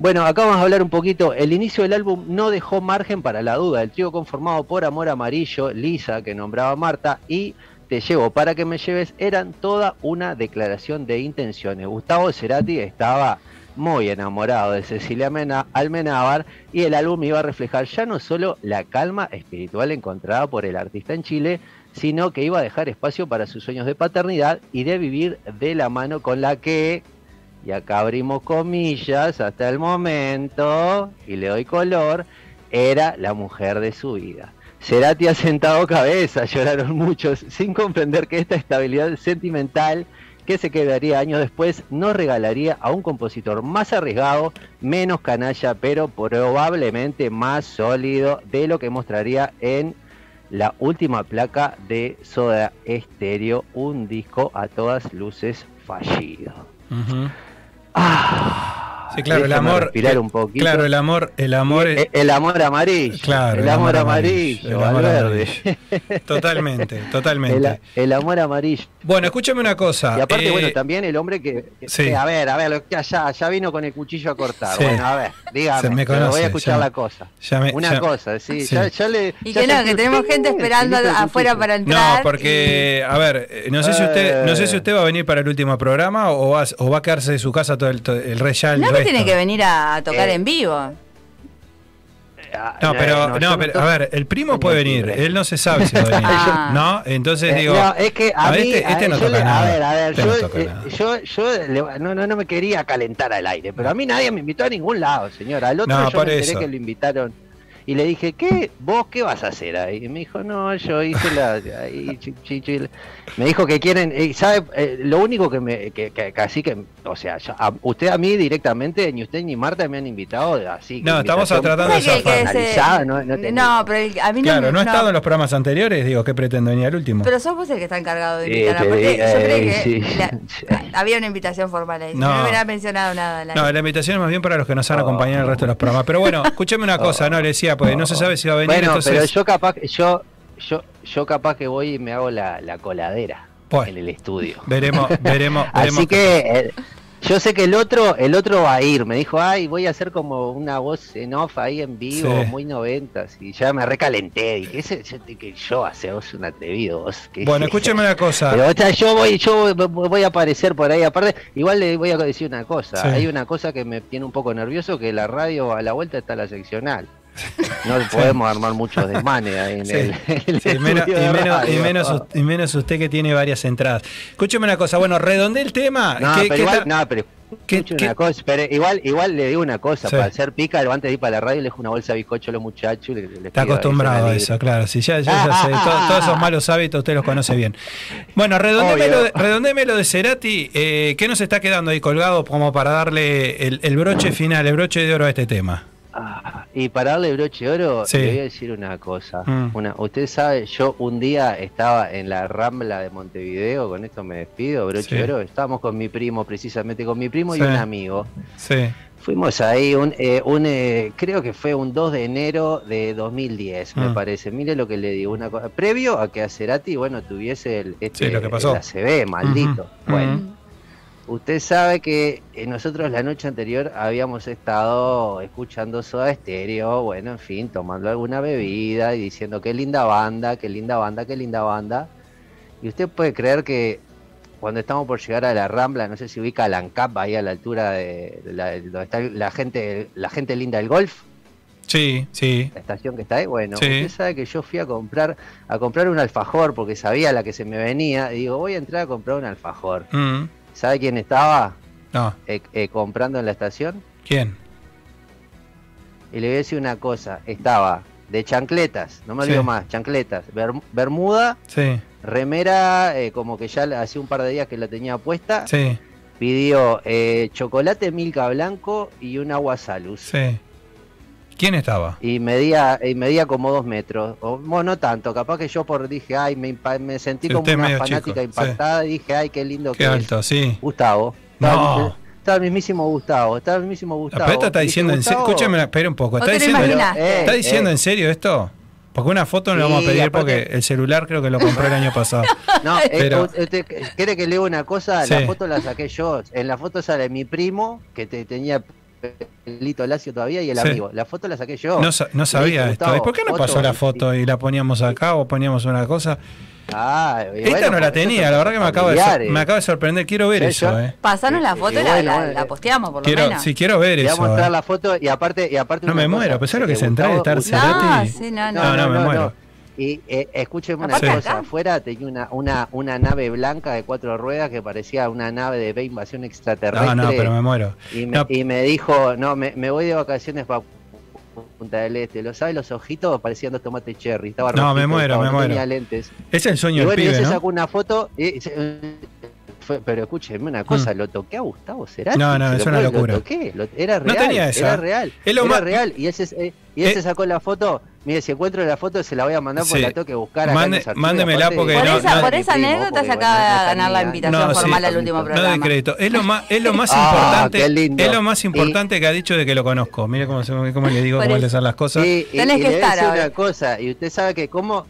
Bueno, acá vamos a hablar un poquito. El inicio del álbum no dejó margen para la duda. El trío conformado por Amor Amarillo, Lisa, que nombraba Marta, y Te llevo para que me lleves, eran toda una declaración de intenciones. Gustavo Cerati estaba muy enamorado de Cecilia Almenábar y el álbum iba a reflejar ya no solo la calma espiritual encontrada por el artista en Chile, sino que iba a dejar espacio para sus sueños de paternidad y de vivir de la mano con la que, y acá abrimos comillas, hasta el momento, y le doy color, era la mujer de su vida. Cerati ha sentado cabeza, lloraron muchos, sin comprender que esta estabilidad sentimental que se quedaría años después nos regalaría a un compositor más arriesgado, menos canalla, pero probablemente más sólido de lo que mostraría en la última placa de Soda Stereo, un disco a todas luces fallido. Ah, Sí, claro, el amor. respirar eh, un poquito. Claro, el amor, el amor. el, el amor amarillo. Claro, el, amor amarillo, el amor amarillo. Totalmente, totalmente. El, el amor amarillo. Bueno, escúchame una cosa. Y aparte, eh, bueno, también el hombre que, que- sí. a ver, a ver, allá, ya vino con el cuchillo a cortar. Sí. Bueno, a ver, Se dígame, pero voy a escuchar ya- la cosa. ya me- Una ya- cosa, sí, sí. Ya, ya le. Y ya que no, que tenemos gente esperando afuera para entrar. No, porque, a ver, eh, no sé si usted, no sé si usted va a venir para el último programa o va, o va a quedarse de su casa todo el, todo el re ya el No tiene que venir a tocar Eh, en vivo. Ah, No, pero, no, pero, a ver, el primo puede venir, timbre. él no se sabe si va a venir, Ah. ¿no? Entonces Eh, digo, no, es que a, a mí, este- este a- no yo toca le- nada, A ver, a ver, este yo, eh, yo, yo le- no, no, no me quería calentar al aire, pero a mí nadie me invitó a ningún lado, señora. Al otro No, yo me enteré eso. que lo invitaron y le dije, ¿qué? ¿Vos qué vas a hacer ahí? Y me dijo, no, yo hice la... ahí, chi- chi- chi- Me dijo que quieren, eh, ¿sabe? Eh, lo único que me, que, que- que así que, o sea, yo- a- usted a mí directamente, ni usted ni Marta me han invitado así. No, estamos tratando de ¿Sabes que- que zafar. ese- Analizada, no- no no, pero el- a mí no Claro, me- no he estado en los programas anteriores, digo, ¿qué pretendo venir al último? Pero sos vos el que está encargado de Sí, invitar. te Aparte, digo, yo eh, creí que sí. la- había una invitación formal ahí. No. No, me hubiera mencionado nada. la- No, la invitación es más bien para los que nos han acompañado en el resto de los programas. Pero bueno, escúcheme una cosa, no, le decía, pues no se sabe si va a venir, Bueno, entonces... pero yo capaz, yo, yo, yo capaz que voy y me hago la, la coladera Bueno. en el estudio. Veremos, veremos, veremos. Así que eh, yo sé que el otro, el otro va a ir. Me dijo, ay, voy a hacer como una voz en off ahí en vivo, Sí. muy noventas. Y ya me recalenté. Dije, ese, yo, que yo hace vos un atrevido. Vos, que- Bueno, escúcheme una cosa. Pero o sea, yo voy, yo voy voy a aparecer por ahí. Aparte, igual le voy a decir una cosa. Sí. Hay una cosa que me tiene un poco nervioso, que la radio a la vuelta está la seccional. No podemos armar muchos desmanes ahí en Sí. el, el Sí, menos- y, de menos, y, menos, y menos usted que tiene varias entradas. Escúcheme una cosa, bueno, redonde el tema. No, ¿Qué- pero qué una cosa, pero igual, igual le digo una cosa, Sí. para hacer pícaro, antes de ir para la radio le dejo una bolsa de bizcocho a los muchachos. le- les Está acostumbrado a eso, claro. Sí, ya, ya- ya sé. to- todos esos malos hábitos usted los conoce bien. Bueno, redondémelo, de- Obvio. redondémelo de Cerati. Eh, ¿Qué nos está quedando ahí colgado como para darle el, el broche final, el broche de oro a este tema? Ah, y para darle broche de oro, Sí. le voy a decir una cosa. Mm. Una, usted sabe, yo un día estaba en la Rambla de Montevideo, con esto me despido, broche Sí. de oro. Estábamos con mi primo, precisamente con mi primo Sí. y un amigo. Sí. Fuimos ahí, un, eh, un, eh, creo que fue un 2 de enero de 2010, me Mm. parece. Mire lo que le digo, una cosa, previo a que a Cerati, bueno, tuviese el, este, Sí, lo que pasó. el ACV, maldito. Bueno, ujú. Usted sabe que eh, nosotros la noche anterior habíamos estado escuchando Soda Stereo, bueno, en fin, tomando alguna bebida y diciendo qué linda banda, qué linda banda, qué linda banda. Y usted puede creer que cuando estamos por llegar a la Rambla, no sé si ubica la ANCAP ahí a la altura de, de la, donde está la gente, la gente linda del golf, Sí, sí. la estación que está ahí. Bueno, Sí. usted sabe que yo fui a comprar, a comprar un alfajor porque sabía la que se me venía. Y digo, voy a entrar a comprar un alfajor. Mm. ¿Sabe quién estaba No, eh, eh, comprando en la estación? ¿quién? Y le voy a decir una cosa, estaba de chancletas, no me Sí. olvido más, chancletas, berm- bermuda, Sí, remera, eh, como que ya hacía un par de días que la tenía puesta, sí, pidió eh, chocolate Milka blanco y un agua salus. sí. ¿Quién estaba? Y medía, y medía como dos metros, o bueno, no tanto, capaz que yo por dije, ay, me, me sentí Sí, como una fanática chico, impactada y dije, ay, qué lindo Qué que es. alto, sí. Gustavo. No. Estaba, el- estaba el mismísimo Gustavo, estaba el mismísimo Gustavo. Pero está diciendo en serio. "Gustavo". Escúchame, espera un poco. ¿O ¿Está diciendo, Eh, diciendo eh, en serio esto? Porque una foto no la vamos a Sí, pedir aparte- porque el celular creo que lo compré el año pasado. No, eh, Pero- usted quiere que lea una cosa, Sí. la foto la saqué yo. En la foto sale mi primo, que te, tenía pelito lacio todavía, y el Sí. amigo. La foto la saqué yo. No, sa- no sabía dije, esto. ¿Y por qué no pasó la foto y la poníamos acá o poníamos una cosa? Ah, Esta bueno, no la tenía, la verdad que me acaba, de, me acaba de sorprender. Quiero ver Sí, eso, yo- eh. Pasanos la foto y la, bueno, la- posteamos, por lo Quiero, menos. sí, quiero ver Le voy a eso. mostrar eh. la foto y aparte, y aparte No me cosa, muero, pues ¿sabes lo que es entrar y Gustavo- estar sí, no, no. No, no, me muero. Y eh, escúcheme una Aparte cosa, acá. afuera tenía una, una, una nave blanca de cuatro ruedas que parecía una nave de B invasión extraterrestre. No, no, pero me muero. Y me, No. y me dijo, no, me, me voy de vacaciones para Punta del Este. ¿Lo sabes? Los ojitos parecían dos tomates cherry. Estaba No, me muero, estaba, me no muero. tenía lentes. Es el sueño Y del bueno, y él pibe, se ¿no? sacó una foto. y fue- pero escúcheme una cosa, lo toqué a Gustavo Cerati. Mm. No, no, es lo una locura. Lo toqué, lo- era No real. tenía esa. Era real. Es lo era más- real. Y él, se, eh, y él Eh, se sacó la foto. Mire, si encuentro la foto, se la voy a mandar porque Sí. la tengo que buscar. acá en Mande- los mándemela aparte- porque Por, no- esa, no- por esa anécdota se acaba no de ganar la invitación No, sí. formal al último No de programa. crédito. Es lo más, es lo más Ah, importante. qué lindo. Es lo más Y- importante que ha dicho de que lo conozco. Mire cómo, se- cómo le digo cómo eso. le salen las cosas. Sí, y, Tenés y que le voy a estar una cosa, y usted sabe que cómo,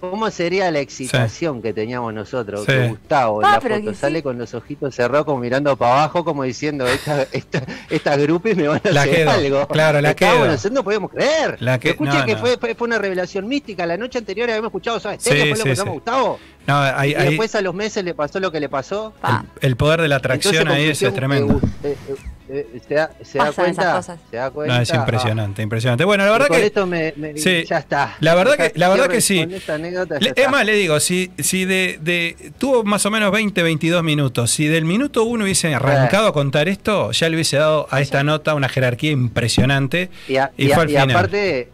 cómo sería la excitación que teníamos nosotros, Sí. que Gustavo en Ah, la foto sí. sale con los ojitos cerrados como mirando para abajo, como diciendo, esta, esta, estas grupis me van a La hacer quedo, algo. claro, la quedo. nosotros no podíamos creer. La que- Escuche no, que no. Fue, fue, fue una revelación mística. La noche anterior habíamos escuchado ¿sabes? Sí, fue lo sí, que Gustavo. No, hay- Y hay- después a los meses le pasó lo que le pasó. Pa, el poder de la atracción Entonces, ahí es tremendo. eh, eh, eh, se da, se da cuenta. cosas. Se da cuenta. No, es Ah, impresionante, impresionante. Bueno, la verdad con que. esto me, me- sí. ya está. La verdad que- la verdad que sí. Le- es más, le digo, si, si de, de- tuvo más o menos 20, 22 minutos, si del minuto uno hubiese arrancado a contar esto, ya le hubiese dado a esta nota una jerarquía impresionante y, a- y y a- fue al y final. aparte,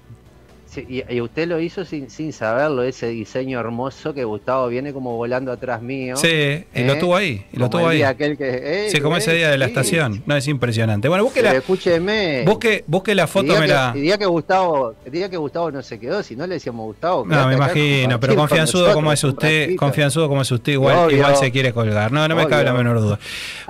y, y usted lo hizo sin, sin saberlo, ese diseño hermoso que Gustavo viene como volando atrás mío. Sí, y lo ¿eh? tuvo ahí, y lo tuvo ahí. aquel que, eh, Sí, como ese día de la sí. estación. No, es impresionante. Bueno, busque la, escúcheme. busque, busque la foto, día me que- la. Día que Gustavo, día que Gustavo no se quedó, si no le decíamos Gustavo. No, me imagino, pero con confianzudo como es usted, confianzudo como es usted, igual, Obvio. igual se quiere colgar. No, no me Obvio. cabe la menor duda.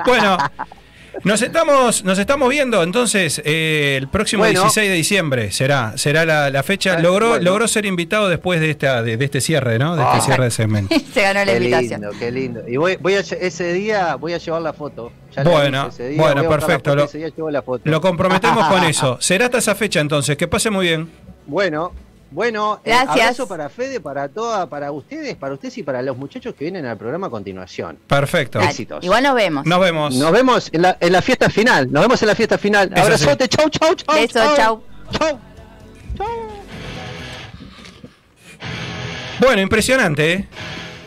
Bueno, nos estamos, nos estamos viendo entonces eh, el próximo Bueno. 16 de diciembre será, será la, la fecha. Ah, Logró, bueno. logró ser invitado después de esta, de, de este cierre, ¿no? De este Ah. cierre de segmento. Se ganó la Qué invitación. lindo, qué lindo. Y voy, voy a, ese día voy a llevar la foto. Ya Bueno, ese día bueno, la perfecto, foto, lo- ese día llevo la foto. Lo comprometemos con eso. Será hasta esa fecha entonces. Que pase muy bien. Bueno, bueno, eh, Gracias. abrazo para Fede, para toda, para ustedes, para ustedes y para los muchachos que vienen al programa a continuación. Perfecto. Éxitos. Igual nos vemos. Nos vemos. Nos vemos en la, en la fiesta final. Nos vemos en la fiesta final. Eso Abrazote, chau, chau, chau. Beso, chau. Chau. Bueno, impresionante, ¿eh?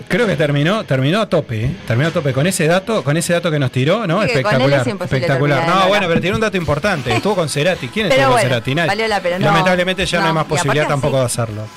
Creo que terminó, terminó a tope, ¿eh? terminó a tope con ese dato, con ese dato que nos tiró, ¿no? Sí, con espectacular, es espectacular. No, bueno, pero tiene un dato importante. Estuvo con Cerati. ¿Quién Pero estuvo con bueno, Cerati? Nadie. valió la pena. No, Lamentablemente ya no, hay más posibilidad tampoco de hacerlo.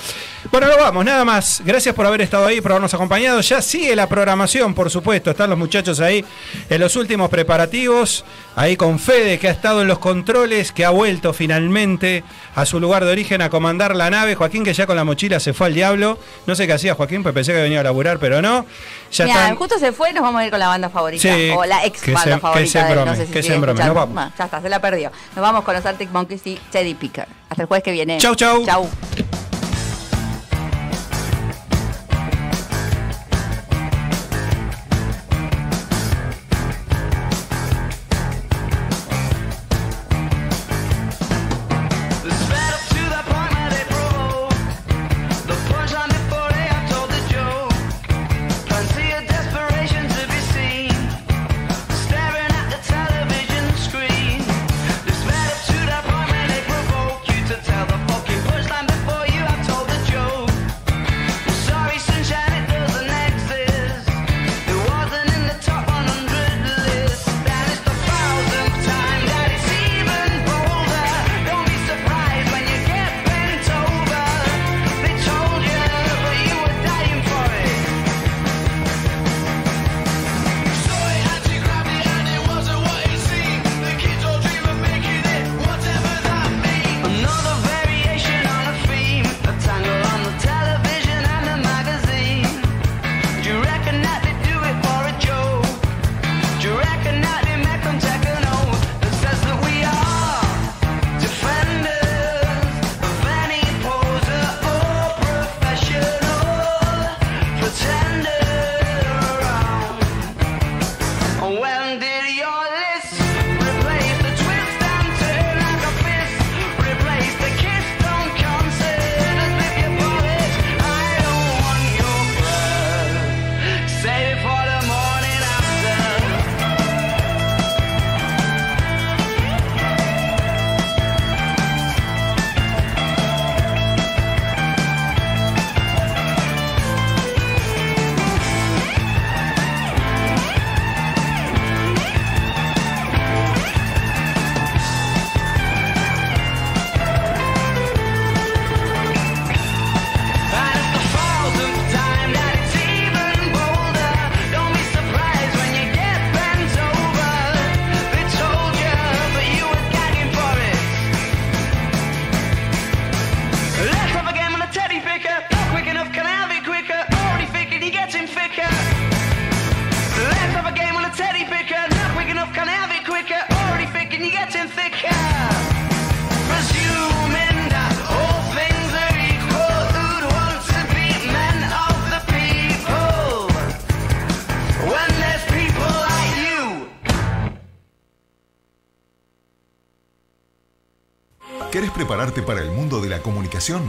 Bueno, nos vamos, nada más. Gracias por haber estado ahí, por habernos acompañado. Ya sigue la programación, por supuesto. Están los muchachos ahí en los últimos preparativos. Ahí con Fede, que ha estado en los controles, que ha vuelto finalmente a su lugar de origen a comandar la nave. Joaquín, que ya con la mochila se fue al diablo. No sé qué hacía Joaquín, pues pensé que venía a laburar, pero no. Ya están. justo se fue, nos vamos a ir con la banda favorita. Sí, o la ex que banda se- que favorita se brome, no sé si que se brome, nos vamos. Ya está, se la perdió. Nos vamos con los Arctic Monkeys y Teddy Picker. Hasta el jueves que viene. Chau, chau. Chau.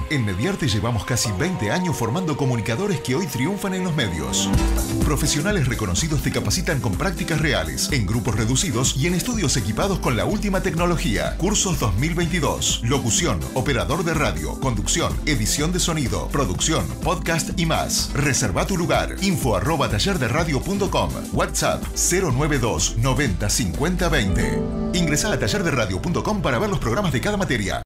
En Mediarte llevamos casi 20 años formando comunicadores que hoy triunfan en los medios. Profesionales reconocidos te capacitan con prácticas reales, en grupos reducidos y en estudios equipados con la última tecnología. Cursos 2022. Locución, operador de radio, conducción, edición de sonido, producción, podcast y más. Reserva tu lugar. Info arroba tallerderadio.com. WhatsApp 092 90 50 20. Ingresa a tallerderadio.com para ver los programas de cada materia.